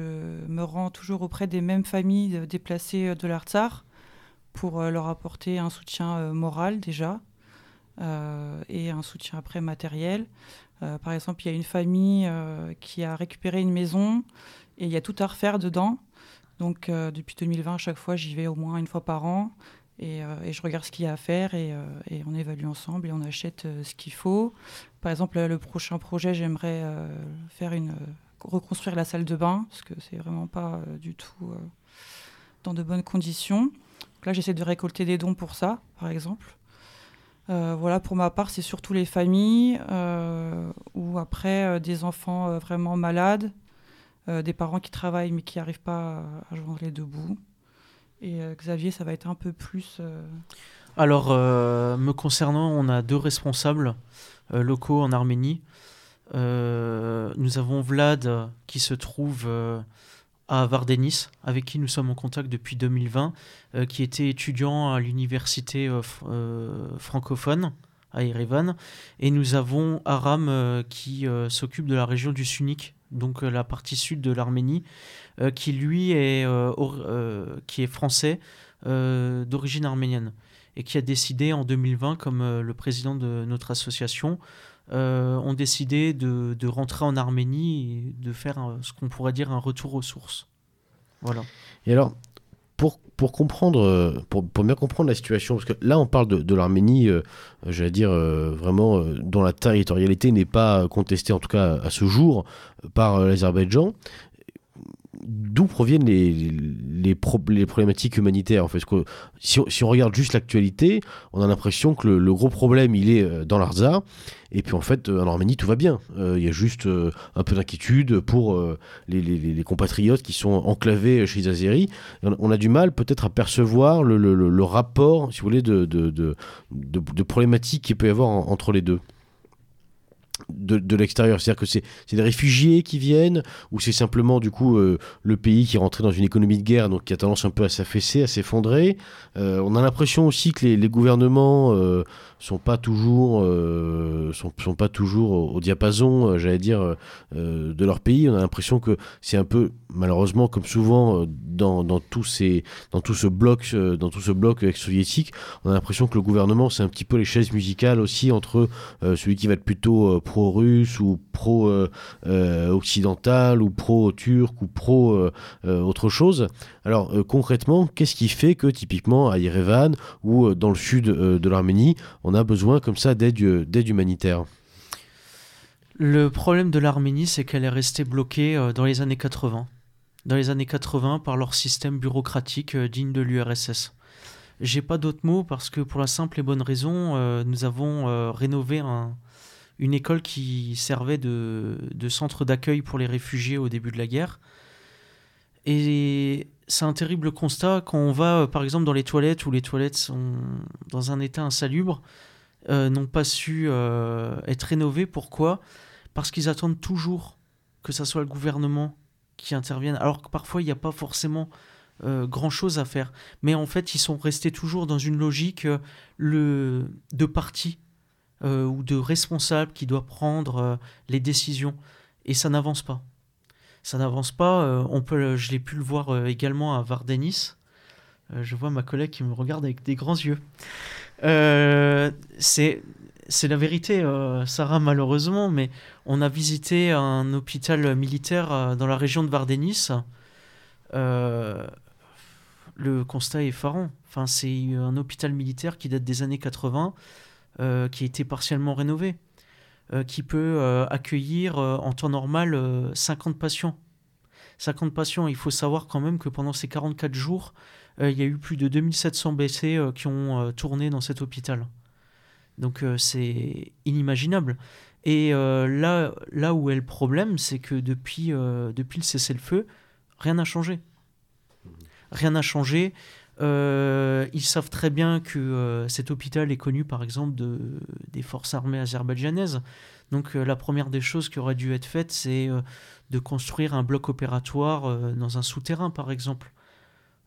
C: me rends toujours auprès des mêmes familles déplacées de l'Artsar pour leur apporter un soutien moral déjà et un soutien après matériel. par exemple, il y a une famille qui a récupéré une maison et il y a tout à refaire dedans. Donc, depuis 2020, à chaque fois, j'y vais au moins une fois par an. Et, je regarde ce qu'il y a à faire et, et, on évalue ensemble et on achète ce qu'il faut. Par exemple, le prochain projet, j'aimerais euh, faire une reconstruire la salle de bain, parce que c'est vraiment pas du tout dans de bonnes conditions. Donc là, j'essaie de récolter des dons pour ça, par exemple. voilà, pour ma part, c'est surtout les familles ou après des enfants vraiment malades, des parents qui travaillent mais qui n'arrivent pas à joindre les deux bouts. Et Xavier, ça va être un peu plus.
D: Alors, euh, me concernant, on a deux responsables euh, locaux en Arménie. Euh, nous avons Vlad qui se trouve à Vardenis, avec qui nous sommes en contact depuis 2020, qui était étudiant à l'université francophone à Erevan. Et nous avons Aram qui s'occupe de la région du Sunik, donc la partie sud de l'Arménie, qui lui est, qui est français d'origine arménienne et qui a décidé en 2020, comme euh, le président de notre association, euh, ont décidé de, rentrer en Arménie et de faire ce qu'on pourrait dire un retour aux sources. Voilà.
A: Et alors, pour, pour comprendre, euh, pour, pour, bien comprendre la situation, parce que là on parle de, l'Arménie, j'allais dire vraiment dont la territorialité n'est pas contestée, en tout cas à ce jour, par l'Azerbaïdjan d'où proviennent les, les, problématiques humanitaires en fait que si, on, regarde juste l'actualité, on a l'impression que le, gros problème il est euh, dans l'Arza et puis en fait euh, en Arménie tout va bien. Euh, il y a juste un peu d'inquiétude pour les, compatriotes qui sont enclavés chez les Azeris. On, a du mal peut-être à percevoir le, rapport, si vous voulez, de, de, de problématiques qu'il peut y avoir entre les deux de, l'extérieur C'est-à-dire que c'est des réfugiés qui viennent ou c'est simplement du coup euh, le pays qui est rentré dans une économie de guerre donc qui a tendance un peu à s'affaisser, à s'effondrer. Euh, on a l'impression aussi que les, gouvernements euh, sont pas toujours euh, sont, pas toujours au, diapason, j'allais dire, de leur pays. On a l'impression que c'est un peu malheureusement comme souvent dans, dans, tous ces dans tout ce bloc dans tout ce bloc ex-soviétique, on a l'impression que le gouvernement c'est un petit peu les chaises musicales aussi entre celui qui va être plutôt pro-russe ou pro-occidental ou pro-turc ou pro autre chose. Alors concrètement, qu'est-ce qui fait que typiquement à Yerevan ou dans le sud de l'Arménie, on a besoin comme ça d'aide humanitaire?
D: Le problème de l'Arménie, c'est qu'elle est restée bloquée dans les années 80. Dans les années 80 par leur système bureaucratique digne de l'URSS. J'ai pas d'autres mots parce que pour la simple et bonne raison, nous avons rénové un, une école qui servait de, centre d'accueil pour les réfugiés au début de la guerre. Et c'est un terrible constat quand on va, euh, par exemple, dans les toilettes où les toilettes sont dans un état insalubre, euh, n'ont pas su euh, être rénovées. Pourquoi? Parce qu'ils attendent toujours que ce soit le gouvernement qui intervienne, alors que parfois il n'y a pas forcément grand chose à faire. Mais en fait, ils sont restés toujours dans une logique de parti ou de responsable qui doit prendre les décisions. Et ça n'avance pas. Ça n'avance pas. Euh, on peut, je l'ai pu le voir également à Vardenis. je vois ma collègue qui me regarde avec des grands yeux. c'est c'est la vérité, Sarah, malheureusement, mais on a visité un hôpital militaire dans la région de Vardenis. le constat est effarant. Enfin, c'est un hôpital militaire qui date des années 80. Euh, qui a été partiellement rénové, euh, qui peut euh, accueillir en temps normal 50 patients. 50 patients, il faut savoir quand même que pendant ces 44 jours, il y a eu plus de 2700 blessés qui ont tourné dans cet hôpital. Donc c'est inimaginable. Et là, là où est le problème, c'est que depuis, depuis le cessez-le-feu, rien n'a changé. Rien n'a changé. Euh, ils savent très bien que euh, cet hôpital est connu par exemple de, des forces armées azerbaïdjanaises. Donc euh, la première des choses qui aurait dû être faite, c'est de construire un bloc opératoire dans un souterrain par exemple.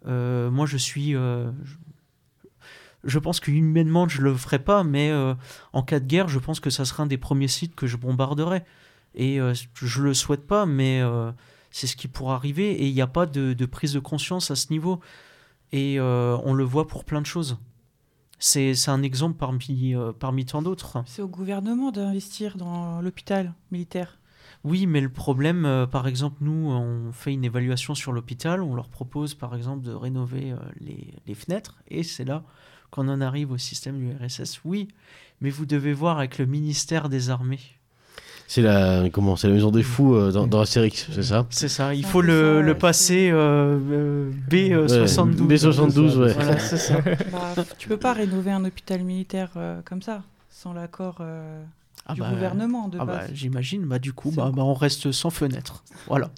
D: moi je suis... Je, pense qu'humainement je le ferai pas, mais en cas de guerre, je pense que ça sera un des premiers sites que je bombarderai. Et je le souhaite pas, mais c'est ce qui pourra arriver. Et il n'y a pas de, prise de conscience à ce niveau. Et euh, on le voit pour plein de choses. C'est un exemple parmi, euh, parmi tant d'autres.
C: C'est au gouvernement d'investir dans l'hôpital militaire.
D: Oui, mais le problème, euh, par exemple, nous, on fait une évaluation sur l'hôpital, on leur propose, par exemple, de rénover les, les, fenêtres, et c'est là qu'on en arrive au système du RSS. Oui, mais vous devez voir avec le ministère des Armées.
A: C'est la comment c'est la maison des fous euh, dans, dans Astérix, c'est ça
D: C'est ça, il faut le,
C: ça,
D: le
C: ouais,
D: passer euh, euh, B72.
A: Ouais, B72, ouais.
D: Voilà, c'est ça.
C: Bah, tu peux pas rénover un hôpital militaire euh, comme ça, sans l'accord euh,
D: Ah
C: du
D: bah,
C: gouvernement de
D: ah bah,
C: base.
D: J'imagine, bah, du coup, bah,
C: bon.
D: bah, on reste sans fenêtre. Voilà.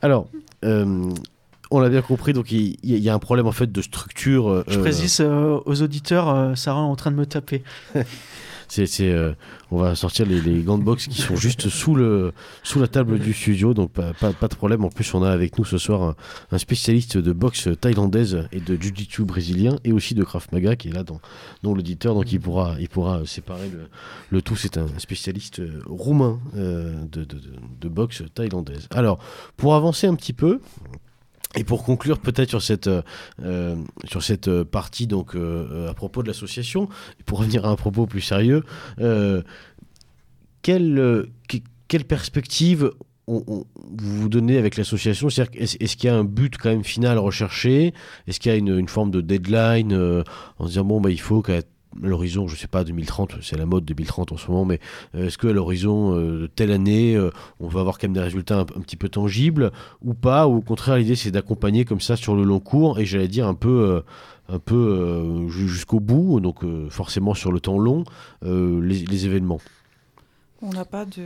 A: Alors, euh, on l'a bien compris, donc il y, a un problème en fait de structure. euh,
D: Je précise euh, aux auditeurs, euh, Sarah est en train de me taper.
A: C'est, euh, on va sortir les, les gants de boxe qui sont juste sous, le, sous la table du studio, donc pas, pas, de problème. En plus, on a avec nous ce soir un, spécialiste de boxe thaïlandaise et de jiu-jitsu brésilien et aussi de Krav Maga qui est là dans, dans l'auditeur, donc il pourra, il pourra séparer le, le tout. C'est un spécialiste euh, roumain euh, de, de, de boxe thaïlandaise. Alors, pour avancer un petit peu, et pour conclure peut-être sur cette, euh, euh, sur cette euh, partie donc, à propos de l'association, pour revenir à un propos plus sérieux, quelle, que- quelle perspective vous vous donnez avec l'association? Est-ce qu'il y a un but quand même final recherché? Est-ce qu'il y a une, forme de deadline en se disant bon bah il faut qu'à l'horizon, je sais pas 2030, c'est la mode 2030 en ce moment, mais euh, est-ce que à l'horizon euh, de telle année, euh, on va avoir quand même des résultats un, petit peu tangibles ou pas Ou au contraire l'idée c'est d'accompagner comme ça sur le long cours et j'allais dire un peu peu ju- jusqu'au bout, donc forcément sur le temps long, les, événements.
C: On n'a pas de,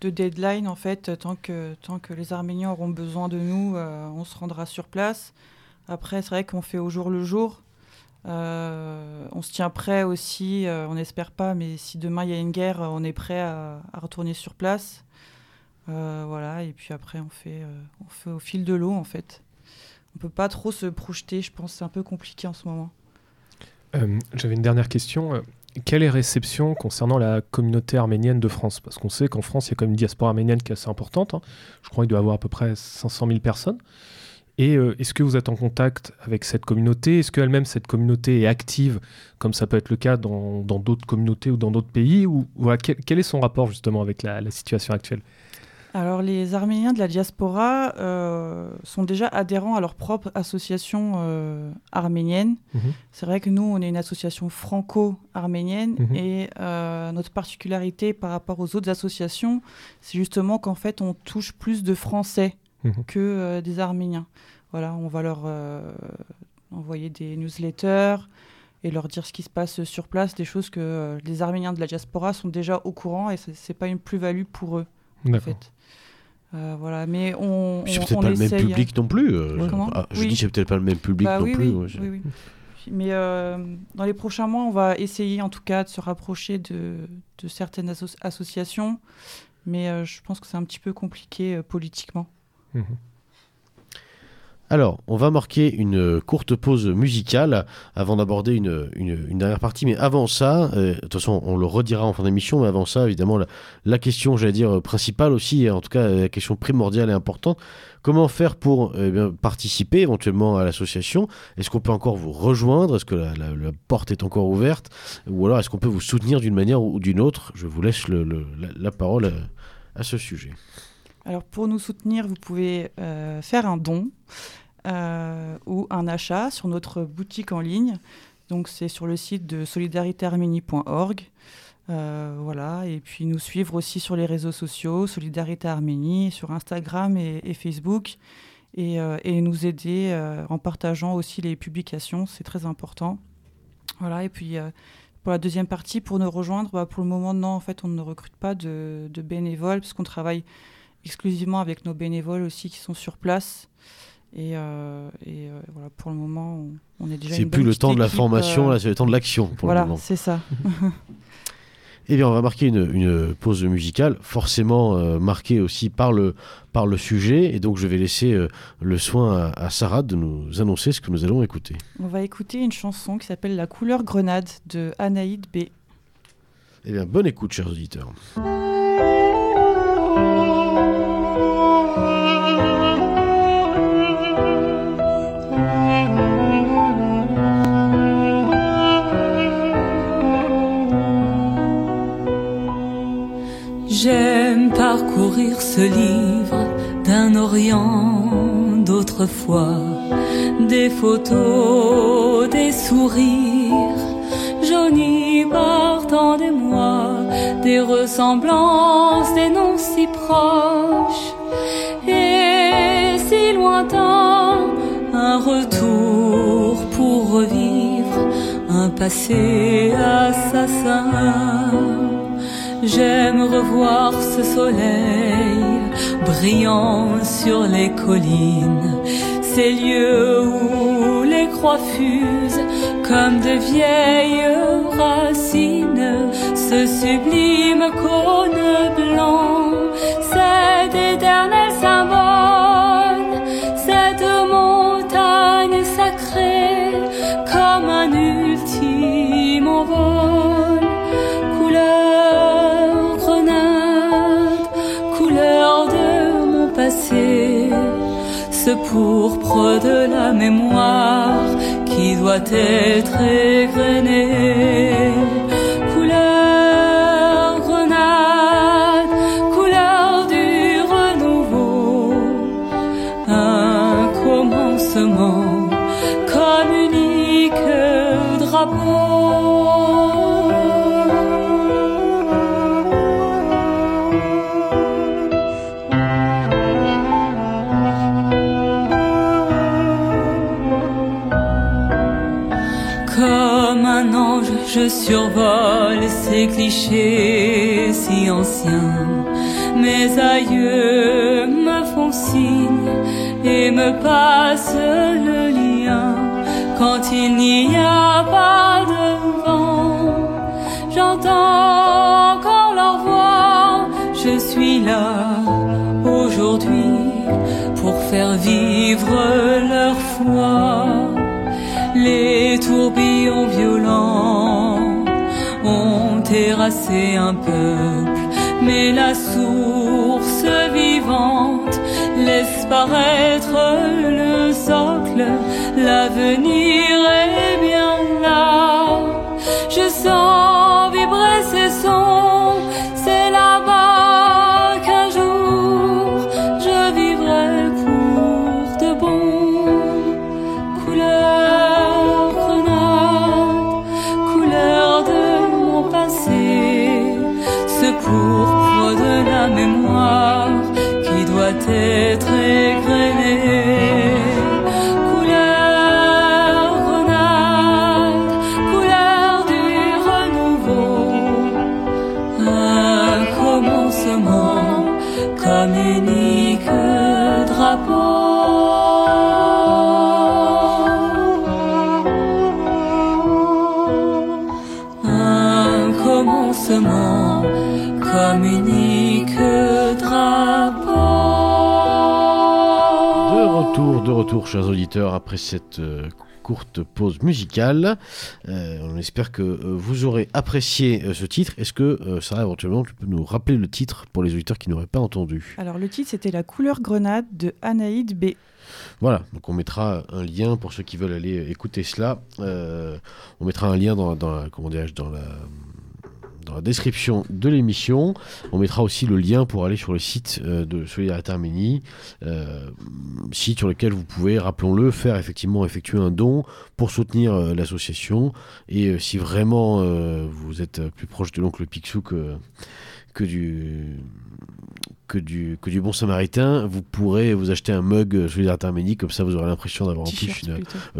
C: de deadline en fait. Tant que, tant que les Arméniens auront besoin de nous, on se rendra sur place. Après, c'est vrai qu'on fait au jour le jour. Euh, on se tient prêt aussi, euh, on n'espère pas, mais si demain il y a une guerre, on est prêt à, retourner sur place. Euh, voilà, et puis après, on fait, euh, au fil de l'eau en fait. On peut pas trop se projeter, je pense, c'est un peu compliqué en ce moment.
B: Euh, J'avais une dernière question. Euh, Quelle est réception concernant la communauté arménienne de France? Parce qu'on sait qu'en France, il y a quand même une diaspora arménienne qui est assez importante. hein. Je crois qu'il doit y avoir à peu près 500 000 personnes. Et euh, est-ce que vous êtes en contact avec cette communauté? Est-ce qu'elle-même, cette communauté est active, comme ça peut être le cas dans d'autres communautés ou dans d'autres pays? Ou, voilà, quel, quel est son rapport justement avec la, la situation actuelle?
C: Alors, les Arméniens de la diaspora euh, sont déjà adhérents à leur propre association euh, arménienne.
B: Mhm.
C: C'est vrai que nous, on est une association franco-arménienne
B: Mhm.
C: et euh, notre particularité par rapport aux autres associations, c'est justement qu'en fait, on touche plus de Français
B: Mhm.
C: que euh, des Arméniens. Voilà, on va leur euh, envoyer des newsletters et leur dire ce qui se passe sur place, des choses que euh, les Arméniens de la diaspora sont déjà au courant et c'est c'est pas une plus-value pour eux en
B: D'accord.
C: fait. Euh, voilà, mais on,
A: c'est peut-être pas le même
C: essaye-
A: public non plus. euh, je- ah, je
C: Oui.
A: dis c'est peut-être pas le même public
C: Bah
A: non
C: oui,
A: plus.
C: oui,
A: ouais.
C: Mais euh, dans les prochains mois, on va essayer en tout cas de se rapprocher de, de certaines asso- associations, mais euh, je pense que c'est un petit peu compliqué euh, politiquement.
B: Mhm.
A: Alors, on va marquer une courte pause musicale avant d'aborder une, dernière partie. Mais avant ça, euh, de toute façon, on le redira en fin d'émission, mais avant ça, évidemment, la, question, j'allais dire, principale aussi, en tout cas, la question primordiale et importante, comment faire pour euh, eh participer éventuellement à l'association? Est-ce qu'on peut encore vous rejoindre? Est-ce que la, porte est encore ouverte? Ou alors, est-ce qu'on peut vous soutenir d'une manière ou d'une autre? Je vous laisse la, parole à ce sujet.
C: Alors pour nous soutenir, vous pouvez euh, faire un don euh, ou un achat sur notre boutique en ligne. Donc c'est sur le site de solidaritéarménie.org. Euh, voilà, et puis nous suivre aussi sur les réseaux sociaux, Solidarité Arménie, sur Instagram et, Facebook, et, nous aider en partageant aussi les publications, c'est très important. Voilà, et puis pour la deuxième partie, pour nous rejoindre, bah, pour le moment, non, en fait, on ne recrute pas de, de bénévoles, parce qu'on travaille exclusivement avec nos bénévoles aussi qui sont sur place. Et, euh, et, euh, voilà, pour le moment, on, on est déjà.
A: C'est plus le temps de la
C: équipe,
A: formation,
C: euh,
A: là, c'est le temps de l'action pour
C: voilà,
A: le moment.
C: c'est ça.
A: Eh bien, on va marquer une, une pause musicale, forcément euh, marquée aussi par le, par le sujet. Et donc, je vais laisser euh, le soin à, à Sarah de nous annoncer ce que nous allons écouter.
C: On va écouter une chanson qui s'appelle La couleur grenade de Anaïd B.
A: Eh bien, bonne écoute, chers auditeurs.
E: J'aime parcourir ce livre d'un Orient d'autrefois, des photos, des sourires jaunis par tant des mois, des des ressemblances, des noms si proches et si lointains, un retour pour revivre un passé assassin. J'aime revoir ce soleil brillant sur les collines, ces lieux où les croix fusent comme de vieilles racines, ce sublime cône blanc, cet éternel symbole, pourpre de la mémoire qui doit être égrené. Comme un ange, je survole ces clichés si anciens. Mes aïeux me font signe et me passent le lien quand il n'y a pas de vent. J'entends encore leur voix, je suis là aujourd'hui pour faire vivre leur foi. Les tourbillons violents ont terrassé un peuple, mais la source vivante laisse paraître le socle. L'avenir est
A: retour, chers auditeurs, après cette euh, courte pause musicale. Euh, on espère que euh, vous aurez apprécié euh, ce titre. Est-ce que, Sarah, éventuellement, tu peux nous rappeler le titre pour les auditeurs qui n'auraient pas entendu?
C: Alors le titre c'était La couleur grenade de Anaïd B.
A: Voilà, donc on mettra un lien pour ceux qui veulent aller écouter cela. On mettra un lien dans, dans la, comment dirais-je, dans la, dans la description de l'émission. On mettra aussi le lien pour aller sur le site euh, de Solidarité Arménie, euh, site sur lequel vous pouvez, rappelons-le, faire effectivement effectuer un don pour soutenir euh, l'association. Et si vraiment vous êtes plus proche de l'oncle Picsou que du que du, que du bon samaritain, vous pourrez vous acheter un mug euh, Solidarité Arménie, comme ça vous aurez l'impression d'avoir en plus une,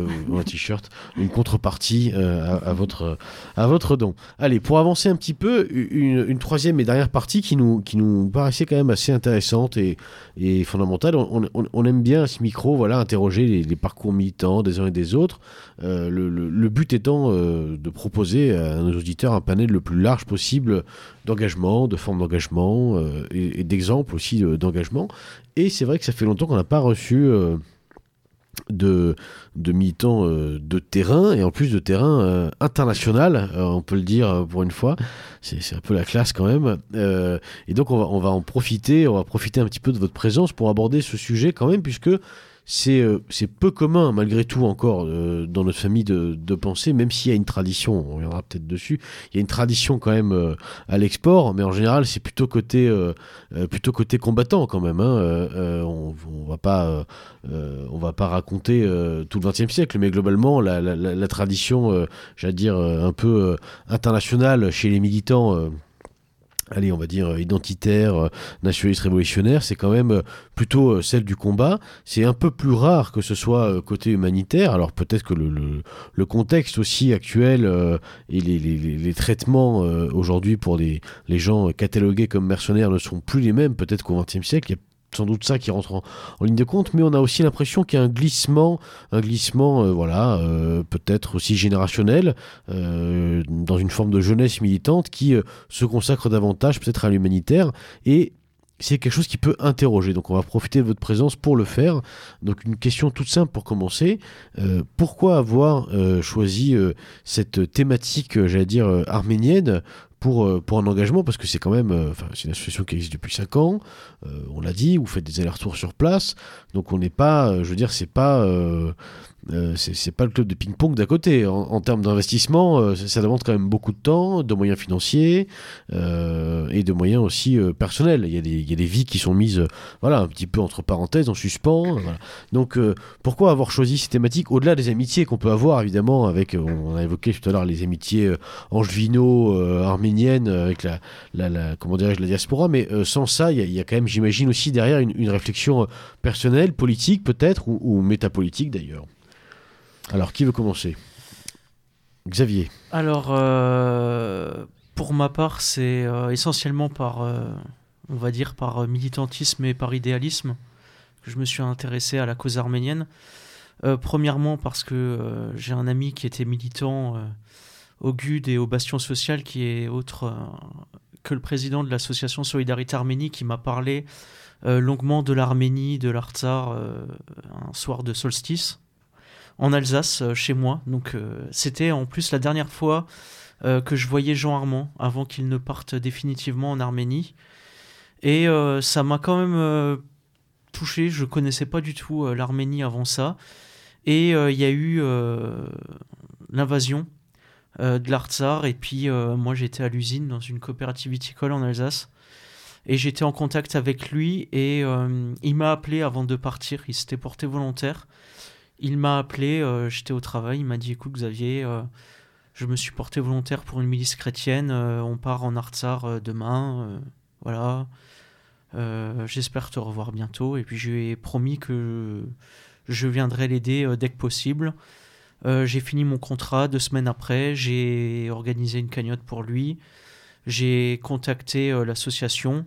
A: euh, un t-shirt, une contrepartie euh, à, à votre, à votre don. Allez, pour avancer un petit peu, une, une troisième et dernière partie qui nous, qui nous paraissait quand même assez intéressante et, et fondamentale. On, on- on aime bien à ce micro voilà, interroger les, les parcours militants des uns et des autres. Euh, le, le- le but étant de proposer à nos auditeurs un panel le plus large possible d'engagement, de formes d'engagement euh, et, et d'exemples aussi euh, d'engagement. Et c'est vrai que ça fait longtemps qu'on n'a pas reçu euh, de, de militants de terrain et en plus de terrain international, on peut le dire pour une fois. C'est un peu la classe quand même. Et donc on va, on va en profiter, on va profiter un petit peu de votre présence pour aborder ce sujet quand même, puisque c'est euh, c'est peu commun malgré tout encore euh, dans notre famille de, de penser, même s'il y a une tradition, on reviendra peut-être dessus, il y a une tradition quand même euh, à l'export, mais en général c'est plutôt côté plutôt côté combattant quand même. Hein. On, on va pas va pas raconter tout le XXe siècle, mais globalement la, la- tradition, j'allais dire un peu internationale chez les militants. Euh, allez, on va dire, identitaire, euh, nationaliste révolutionnaire, c'est quand même euh, plutôt euh, celle du combat. C'est un peu plus rare que ce soit côté humanitaire. Alors peut-être que le, contexte aussi actuel et les, traitements aujourd'hui pour les, les gens catalogués comme mercenaires ne sont plus les mêmes. Peut-être qu'au XXe siècle, il y a sans doute ça qui rentre en, ligne de compte, mais on a aussi l'impression qu'il y a un glissement, un glissement, euh, voilà, euh, peut-être aussi générationnel, euh, dans une forme de jeunesse militante qui se consacre davantage peut-être à l'humanitaire et c'est quelque chose qui peut interroger. Donc on va profiter de votre présence pour le faire. Donc une question toute simple pour commencer. pourquoi avoir choisi cette thématique, j'allais dire, arménienne pour, euh, pour un engagement, parce que c'est quand même euh, c'est une association qui existe depuis 5 ans, euh, on l'a dit, vous faites des allers-retours sur place, donc on n'est pas, je veux dire, c'est pas c'est pas le club de ping-pong d'à côté. En, termes d'investissement, ça, demande quand même beaucoup de temps, de moyens financiers et de moyens aussi personnels. Il y, a des, il y, a des, vies qui sont mises voilà, un petit peu entre parenthèses, en suspens. Donc pourquoi avoir choisi ces thématiques au-delà des amitiés qu'on peut avoir évidemment avec, on a évoqué tout à l'heure les amitiés angevino-arméniennes avec la, la, comment la diaspora, mais sans ça, il y, a, quand même, j'imagine aussi derrière une, réflexion personnelle, politique peut-être, ou, métapolitique d'ailleurs. Alors, qui veut commencer? Xavier.
D: Alors, euh, pour ma part, c'est euh, essentiellement par, euh, on va dire, par militantisme et par idéalisme que je me suis intéressé à la cause arménienne. premièrement, parce que j'ai un ami qui était militant au GUD et au Bastion Social, qui est autre que le président de l'association Solidarité Arménie, qui m'a parlé longuement de l'Arménie, de l'Artsar, un soir de solstice en Alsace, euh, chez moi. Donc euh, c'était en plus la dernière fois euh, que je voyais Jean Armand avant qu'il ne parte définitivement en Arménie. Et ça m'a quand même touché. Je connaissais pas du tout l'Arménie avant ça. Et il y a eu l'invasion de l'Artsar. Et puis moi j'étais à l'usine dans une coopérative viticole en Alsace. Et j'étais en contact avec lui et il m'a appelé avant de partir. Il s'était porté volontaire. Il m'a appelé, euh, j'étais au travail, il m'a dit écoute Xavier, euh, je me suis porté volontaire pour une milice chrétienne, euh, on part en Artsar demain, voilà. J'espère te revoir bientôt. Et puis je lui ai promis que je viendrai l'aider dès que possible. J'ai fini mon contrat deux semaines après, j'ai organisé une cagnotte pour lui, j'ai contacté l'association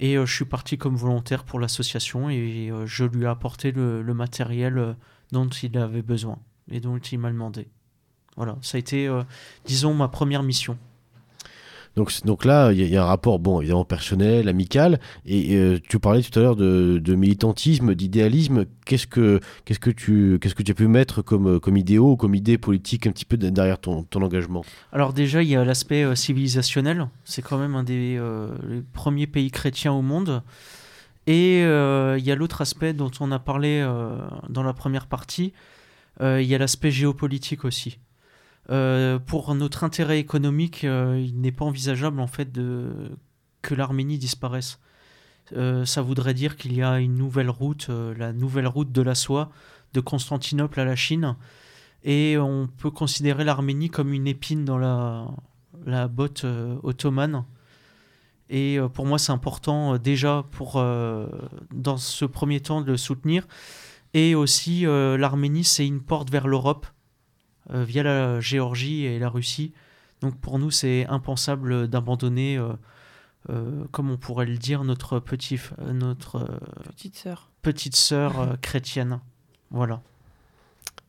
D: et je suis parti comme volontaire pour l'association et je lui ai apporté le, le matériel dont il avait besoin et dont il m'a demandé. Voilà, ça a été, euh, disons, ma première mission.
A: Donc, là, il y, a un rapport, bon, évidemment personnel, amical. Et euh, tu parlais tout à l'heure de, militantisme, d'idéalisme. Qu'est-ce que, tu, qu'est-ce que tu as pu mettre comme, comme idéaux, comme idée politique un petit peu derrière ton, engagement?
D: Alors déjà, il y a l'aspect euh, civilisationnel. C'est quand même un des premiers pays chrétiens au monde. Et euh, il y a l'autre aspect dont on a parlé euh, dans la première partie, euh, il y a l'aspect géopolitique aussi. Pour notre intérêt économique, il n'est pas envisageable en fait de, que l'Arménie disparaisse. ça voudrait dire qu'il y a une nouvelle route, la nouvelle route de la soie, de Constantinople à la Chine, et on peut considérer l'Arménie comme une épine dans la, la botte ottomane et euh, pour moi, c'est important euh, déjà pour, euh, dans ce premier temps, de le soutenir. Et aussi, l'Arménie, c'est une porte vers l'Europe via la Géorgie et la Russie. Donc pour nous, c'est impensable d'abandonner, comme on pourrait le dire, notre, petit, notre
C: petite sœur,
D: petite sœur chrétienne. Voilà.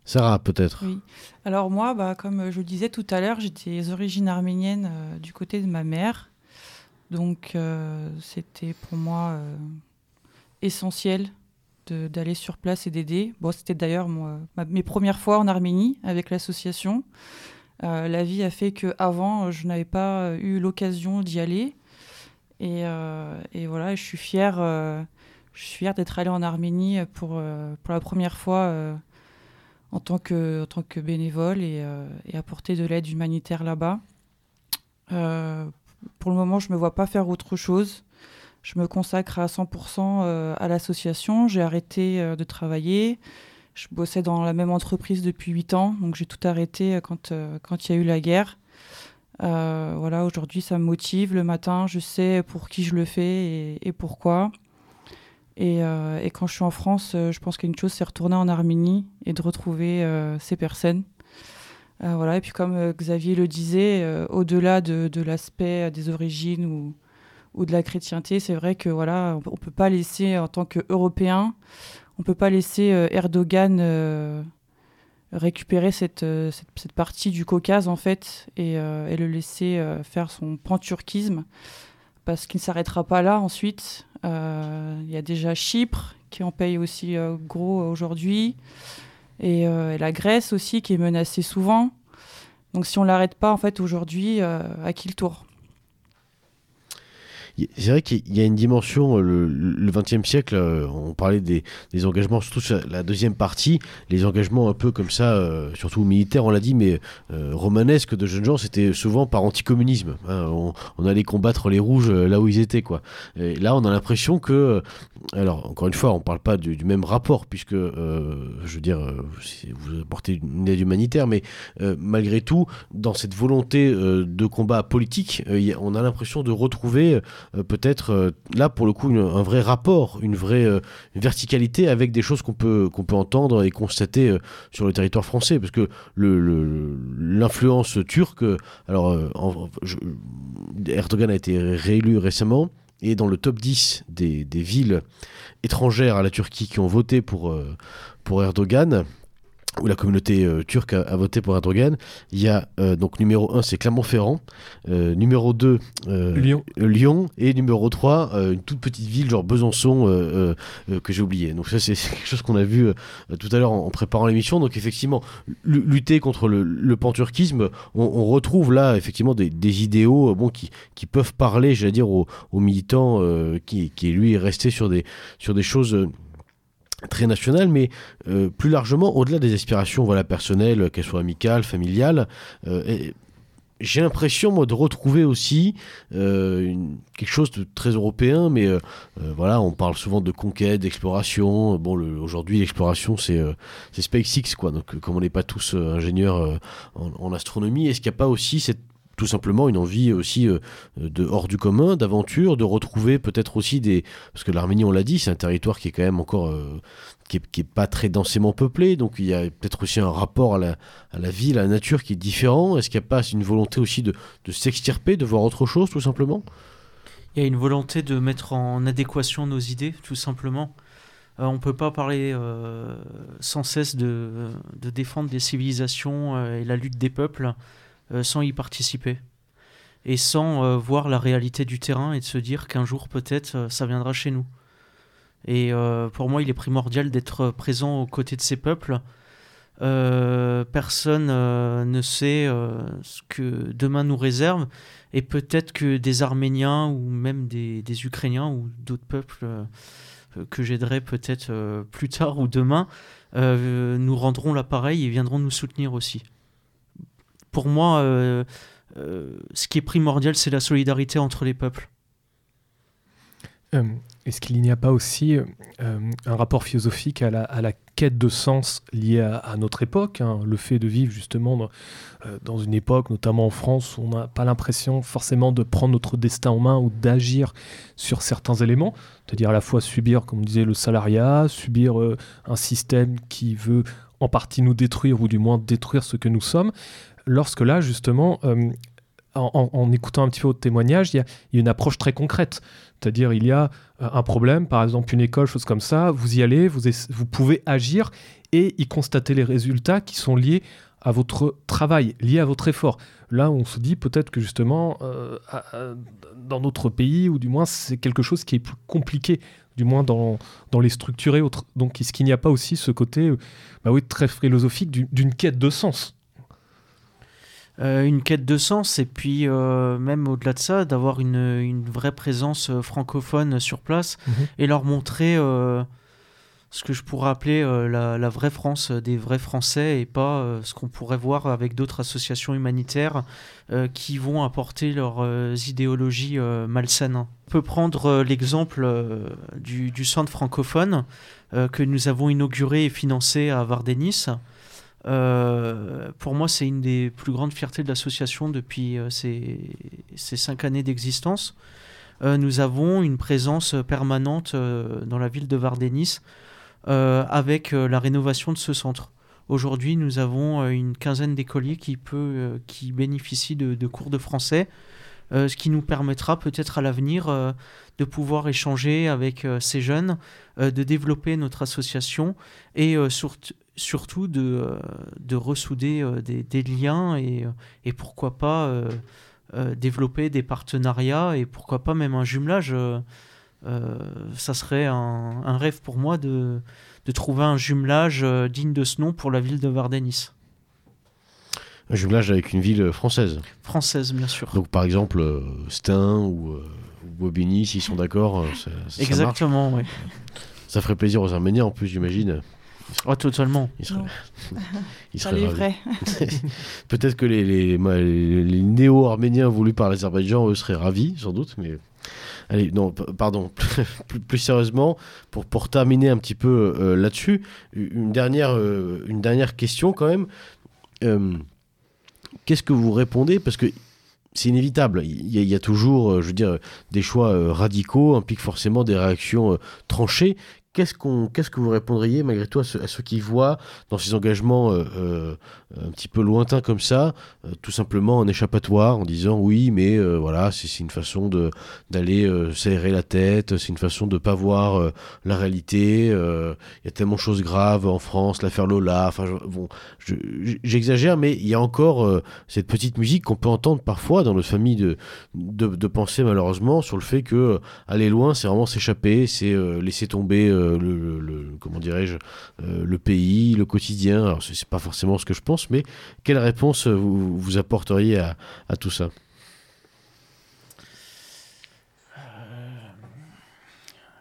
A: Sarah, peut-être.
C: Oui. Alors moi, bah, comme je le disais tout à l'heure, j'ai des origines arméniennes du côté de ma mère. Donc euh, c'était pour moi euh, essentiel d'aller sur place et d'aider. Bon, c'était d'ailleurs mes premières fois en Arménie avec l'association. Euh, la vie a fait que avant, je n'avais pas eu l'occasion d'y aller. Et, voilà, je suis fière, fière d'être allée en Arménie pour, pour la première fois en tant que, en tant que bénévole et, et apporter de l'aide humanitaire là-bas pour le moment, je ne me vois pas faire autre chose. Je me consacre à 100% euh, à l'association. J'ai arrêté euh, de travailler. Je bossais dans la même entreprise depuis 8 ans, donc j'ai tout arrêté euh, quand, il y a eu la guerre. voilà, aujourd'hui, ça me motive. Le matin, je sais pour qui je le fais et, pourquoi. Et, quand je suis en France, je pense qu'une chose, c'est retourner en Arménie et de retrouver ces personnes. voilà, et puis comme Xavier le disait, au-delà de, de l'aspect des origines ou, ou de la chrétienté, c'est vrai que voilà, on peut pas laisser en tant qu'Européen, on peut pas laisser euh, Erdogan euh, récupérer cette, euh, cette, cette, partie du Caucase en fait et, et le laisser faire son panturquisme parce qu'il ne s'arrêtera pas là ensuite. Il y a déjà Chypre qui en paye aussi gros aujourd'hui et, et, la Grèce aussi qui est menacée souvent. Donc si on l'arrête pas en fait aujourd'hui, à qui le tour?
A: C'est vrai qu'il y a une dimension, euh, le XXe siècle, euh, on parlait des, engagements, surtout sur la deuxième partie, les engagements un peu comme ça, euh, surtout militaires, on l'a dit, mais romanesques de jeunes gens, c'était souvent par anticommunisme. Hein, on, allait combattre les rouges là où ils étaient. Quoi. Là, on a l'impression que, alors encore une fois, on ne parle pas du, même rapport, puisque, je veux dire, vous apportez une aide humanitaire, mais malgré tout, dans cette volonté de combat politique, on a l'impression de retrouver euh, peut-être euh, là pour le coup un vrai rapport, une vraie euh, verticalité avec des choses qu'on peut, peut entendre et constater sur le territoire français. Parce que l'influence turque, alors Erdogan a été réélu récemment et dans le top 10 des, des, villes étrangères à la Turquie qui ont voté pour, pour Erdogan, où la communauté euh, turque a, voté pour Erdogan. Il y a euh, donc numéro 1, c'est Clermont-Ferrand. Euh, numéro 2,
B: Lyon.
A: Lyon. Et numéro 3, une toute petite ville, genre Besançon, que j'ai oublié. Donc ça, c'est quelque chose qu'on a vu tout à l'heure en, préparant l'émission. Donc effectivement, lutter contre le, panturquisme, on, retrouve là effectivement des, idéaux bon, qui, qui, peuvent parler, j'allais dire, aux, militants qui, qui, lui, est resté sur des, sur des choses très national, mais euh, plus largement, au-delà des aspirations voilà, personnelles, qu'elles soient amicales, familiales, euh, j'ai l'impression, moi, de retrouver aussi euh, quelque chose de très européen, mais voilà, on parle souvent de conquête, d'exploration. Bon, aujourd'hui, l'exploration, c'est SpaceX, quoi. Donc, comme on n'est pas tous ingénieurs en, astronomie, est-ce qu'il n'y a pas aussi cette tout simplement une envie aussi euh, de hors du commun, d'aventure, de retrouver peut-être aussi des... Parce que l'Arménie, on l'a dit, c'est un territoire qui est quand même encore... Euh, qui, est, pas très densément peuplé, donc il y a peut-être aussi un rapport à la, à la vie, à la nature qui est différent. Est-ce qu'il n'y a pas une volonté aussi de, de s'extirper, de voir autre chose, tout simplement?
D: Il y a une volonté de mettre en adéquation nos idées, tout simplement. Euh, on ne peut pas parler sans cesse de, de, défendre des civilisations et la lutte des peuples sans y participer et sans euh, voir la réalité du terrain et de se dire qu'un jour peut-être euh, ça viendra chez nous. Et pour moi, il est primordial d'être présent aux côtés de ces peuples. personne ne sait ce que demain nous réserve, et peut-être que des Arméniens ou même des, des Ukrainiens ou d'autres peuples que j'aiderai peut-être plus tard ou demain nous rendront l'appareil et viendront nous soutenir aussi pour moi, euh, euh, ce qui est primordial, c'est la solidarité entre les peuples.
B: Euh, est-ce qu'il n'y a pas aussi un rapport philosophique à la, quête de sens liée à, notre époque hein, Le fait de vivre justement dans, une époque, notamment en France, où on n'a pas l'impression forcément de prendre notre destin en main ou d'agir sur certains éléments, c'est-à-dire à la fois subir, comme on disait, le salariat, subir un système qui veut en partie nous détruire ou du moins détruire ce que nous sommes, lorsque là, justement, euh, en, écoutant un petit peu votre témoignage, il y, a une approche très concrète. C'est-à-dire, il y a euh, un problème, par exemple une école, chose comme ça, vous y allez, vous, pouvez agir et y constater les résultats qui sont liés à votre travail, liés à votre effort. Là, on se dit peut-être que justement, euh, dans notre pays, ou du moins, c'est quelque chose qui est plus compliqué, du moins dans, les structurés. Donc, est-ce qu'il n'y a pas aussi ce côté bah très philosophique d'une quête de sens?
D: Euh, une quête de sens et puis euh, même au-delà de ça, d'avoir une, une, vraie présence euh, francophone sur place mhm. et leur montrer ce que je pourrais appeler la, la, vraie France des vrais Français et pas ce qu'on pourrait voir avec d'autres associations humanitaires qui vont apporter leurs idéologies malsaines. On peut prendre l'exemple du, du, centre francophone que nous avons inauguré et financé à Vardenis. Pour moi, c'est une des plus grandes fiertés de l'association depuis ces, ces, cinq années d'existence. nous avons une présence permanente dans la ville de Vardenis avec la rénovation de ce centre. Aujourd'hui, nous avons euh, une quinzaine d'écoliers qui, euh, qui bénéficient de, cours de français, euh, ce qui nous permettra peut-être à l'avenir de pouvoir échanger avec ces jeunes, de développer notre association et surtout de, de ressouder des, liens et, et, pourquoi pas développer des partenariats et pourquoi pas même un jumelage. ça serait un, un, rêve pour moi de, de trouver un jumelage euh, digne de ce nom pour la ville de Vardenis.
A: Un jumelage avec une ville française.
D: Française, bien sûr.
A: Donc par exemple, euh, Stein ou, euh, Bobigny, s'ils sont d'accord.
D: Exactement, oui.
A: Ça ferait plaisir aux Arméniens en plus, j'imagine.
D: Oh, totalement.
C: Ils seraient, vrai.
A: Peut-être que les, les, les néo-arméniens voulus par l'Azerbaïdjan, eux, seraient ravis, sans doute, mais Allez, non, pardon, plus, sérieusement, pour, pour terminer un petit peu euh, là-dessus, une dernière, euh, une dernière question quand même. Euh, qu'est-ce que vous répondez? Parce que c'est inévitable. Il y, a, toujours, je veux dire, des choix radicaux impliquent forcément des réactions tranchées. Qu'est-ce, que vous répondriez malgré tout à, ceux, qui voient dans ces engagements euh, euh, un petit peu lointains comme ça, euh, tout simplement un échappatoire en disant oui, mais voilà, c'est, une façon d'aller s'aérer la tête, c'est une façon de ne pas voir la réalité. Il y a tellement de choses graves en France, l'affaire Lola. Bon, j'exagère, mais il y a encore cette petite musique qu'on peut entendre parfois dans notre famille de, de, penser malheureusement sur le fait que aller loin, c'est vraiment s'échapper, c'est laisser tomber le, comment dirais-je, euh, le pays, le quotidien. Alors, c'est pas forcément ce que je pense, mais quelle réponse vous, vous apporteriez à, tout ça?
D: Euh,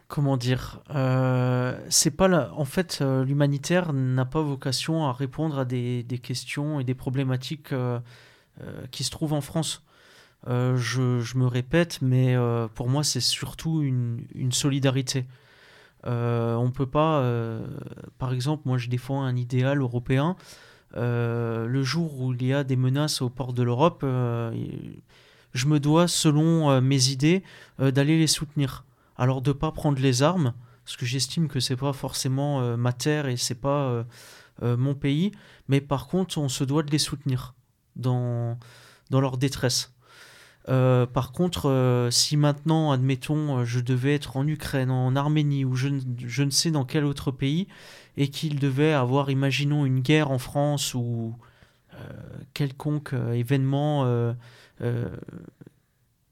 D: comment dire? Euh, c'est pas en fait l'humanitaire n'a pas vocation à répondre à des, questions et des problématiques qui se trouvent en France. Je, me répète mais pour moi c'est surtout une solidarité. Euh, on peut pas, euh, par exemple, moi je défends un idéal européen. Euh, le jour où il y a des menaces aux portes de l'Europe, je me dois, selon mes idées, d'aller les soutenir. Alors de pas prendre les armes, parce que j'estime que c'est pas forcément ma terre et c'est pas mon pays, mais par contre on se doit de les soutenir dans, dans leur détresse. Euh, par contre, euh, si maintenant, admettons, euh, je devais être en Ukraine, en Arménie, ou je, ne sais dans quel autre pays, et qu'il devait avoir, imaginons, une guerre en France ou quelconque événement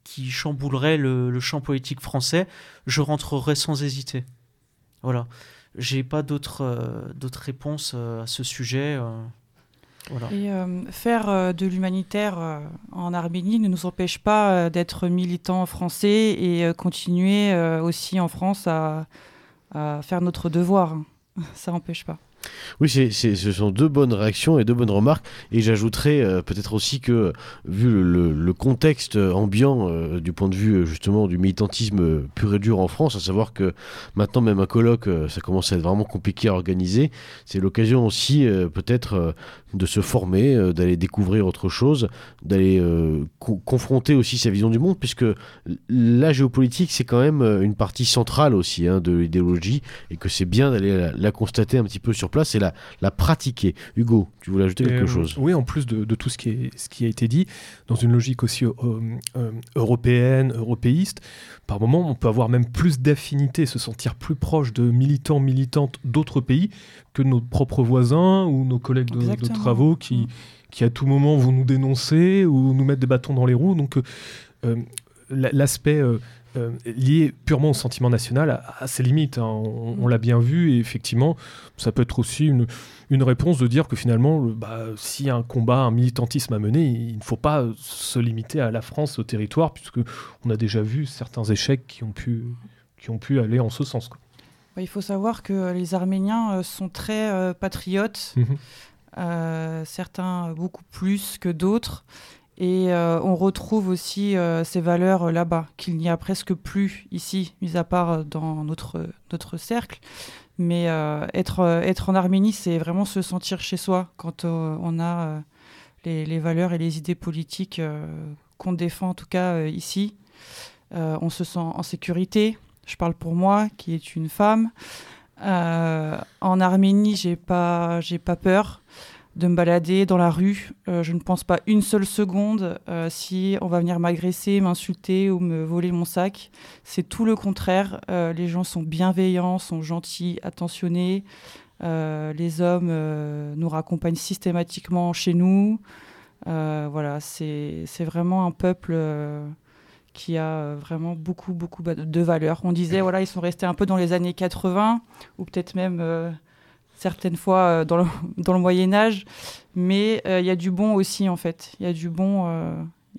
D: qui chamboulerait le, champ politique français, je rentrerais sans hésiter. Voilà. J'ai pas d'autres réponses à ce sujet.
C: Et euh, faire euh, de l'humanitaire euh, en Arménie ne nous empêche pas d'être militants français et continuer aussi en France à, à, faire notre devoir. Ça n'empêche pas.
A: Oui, c'est, ce sont deux bonnes réactions et deux bonnes remarques. Et j'ajouterais euh, peut-être aussi que, vu le, contexte ambiant euh, du point de vue euh, justement du militantisme pur et dur en France, à savoir que maintenant même un colloque, ça commence à être vraiment compliqué à organiser, c'est l'occasion aussi peut-être de se former, d'aller découvrir autre chose, d'aller confronter aussi sa vision du monde, puisque la géopolitique, c'est quand même une partie centrale aussi hein, de l'idéologie, et que c'est bien d'aller la, la constater un petit peu sur place et la, la pratiquer. Hugo, tu voulais ajouter quelque euh, chose?
B: Oui, en plus de, tout ce qui, est, ce qui a été dit, dans une logique aussi euh, euh, européenne, européiste, par moment, on peut avoir même plus d'affinité, se sentir plus proche de militants, militantes d'autres pays que nos propres voisins ou nos collègues de, travaux qui, mm. qui, à tout moment, vont nous dénoncer ou nous mettre des bâtons dans les roues. Donc, l'aspect euh, lié purement au sentiment national à, ses limites. Hein. On, l'a bien vu et effectivement, ça peut être aussi une, une réponse de dire que finalement, bah, s'il y a un combat, un militantisme à mener, il ne faut pas se limiter à la France, au territoire, puisque on a déjà vu certains échecs qui ont pu, qui ont pu aller en ce sens.
C: Bah, il faut savoir que les Arméniens euh, sont très euh, patriotes, mhm. certains beaucoup plus que d'autres. Et on retrouve aussi ces valeurs là-bas, qu'il n'y a presque plus ici, mis à part dans notre, notre cercle. Mais être, être en Arménie, c'est vraiment se sentir chez soi quand on a les, les, valeurs et les idées politiques qu'on défend, en tout cas ici. on se sent en sécurité, je parle pour moi, qui est une femme. Euh, en Arménie, j'ai pas, pas peur de me balader dans la rue. Euh, je ne pense pas une seule seconde euh, si on va venir m'agresser, m'insulter ou me voler mon sac. C'est tout le contraire. les gens sont bienveillants, sont gentils, attentionnés. les hommes nous raccompagnent systématiquement chez nous. voilà, c'est, c'est vraiment un peuple qui a euh, vraiment beaucoup, beaucoup de valeurs. On disait, voilà, ils sont restés un peu dans les années 80, ou peut-être même euh, certaines fois euh, dans, le, dans le Moyen Âge, mais il y a du bon aussi, en fait. Il y a du bon,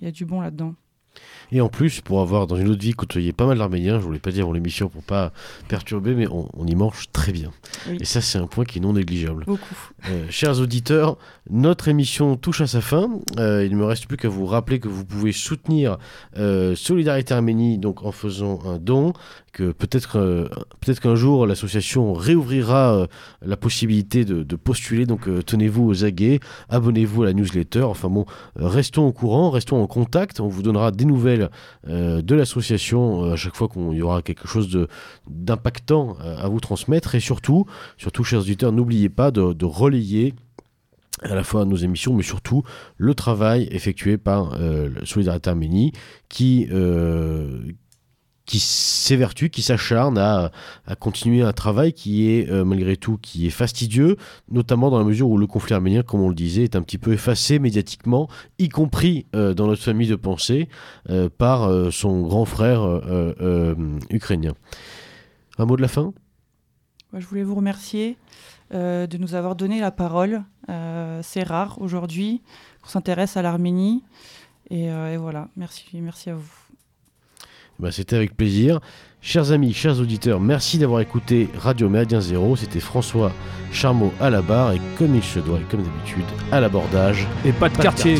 C: il y a du bon là-dedans.
A: Et en plus, pour avoir dans une autre vie côtoyé pas mal d'Arméniens, je voulais pas dire avant l'émission pour pas perturber, mais on, y mange très bien. Et ça, c'est un point qui est non négligeable.
C: Beaucoup.
A: chers auditeurs, notre émission touche à sa fin. Euh, il ne me reste plus qu'à vous rappeler que vous pouvez soutenir euh, Solidarité Arménie donc en faisant un don. Que peut-être euh, peut-être qu'un jour l'association réouvrira la possibilité de, postuler. Donc tenez-vous aux aguets, abonnez-vous à la newsletter. Enfin bon, restons au courant, restons en contact. On vous donnera des nouvelles de l'association à chaque fois qu'il y aura quelque chose d'impactant à vous transmettre. Et surtout, surtout chers auditeurs, n'oubliez pas de, relayer à la fois nos émissions, mais surtout le travail effectué par euh, Solidarité Arménie, qui, euh, qui s'évertue, qui s'acharne à, continuer un travail qui est euh, malgré tout qui est fastidieux, notamment dans la mesure où le conflit arménien, comme on le disait, est un petit peu effacé médiatiquement, y compris euh, dans notre famille de pensée, euh, par son grand frère ukrainien. Un mot de la fin?
C: Je voulais vous remercier. De nous avoir donné la parole. C'est rare aujourd'hui qu'on s'intéresse à l'Arménie. Et, euh, voilà, merci, merci à vous.
A: Bah, C'était avec plaisir. Chers amis, chers auditeurs, merci d'avoir écouté Radio Méridien Zéro. C'était François Charmot à la barre et comme il se doit, comme d'habitude, à l'abordage.
B: Et pas de, quartier.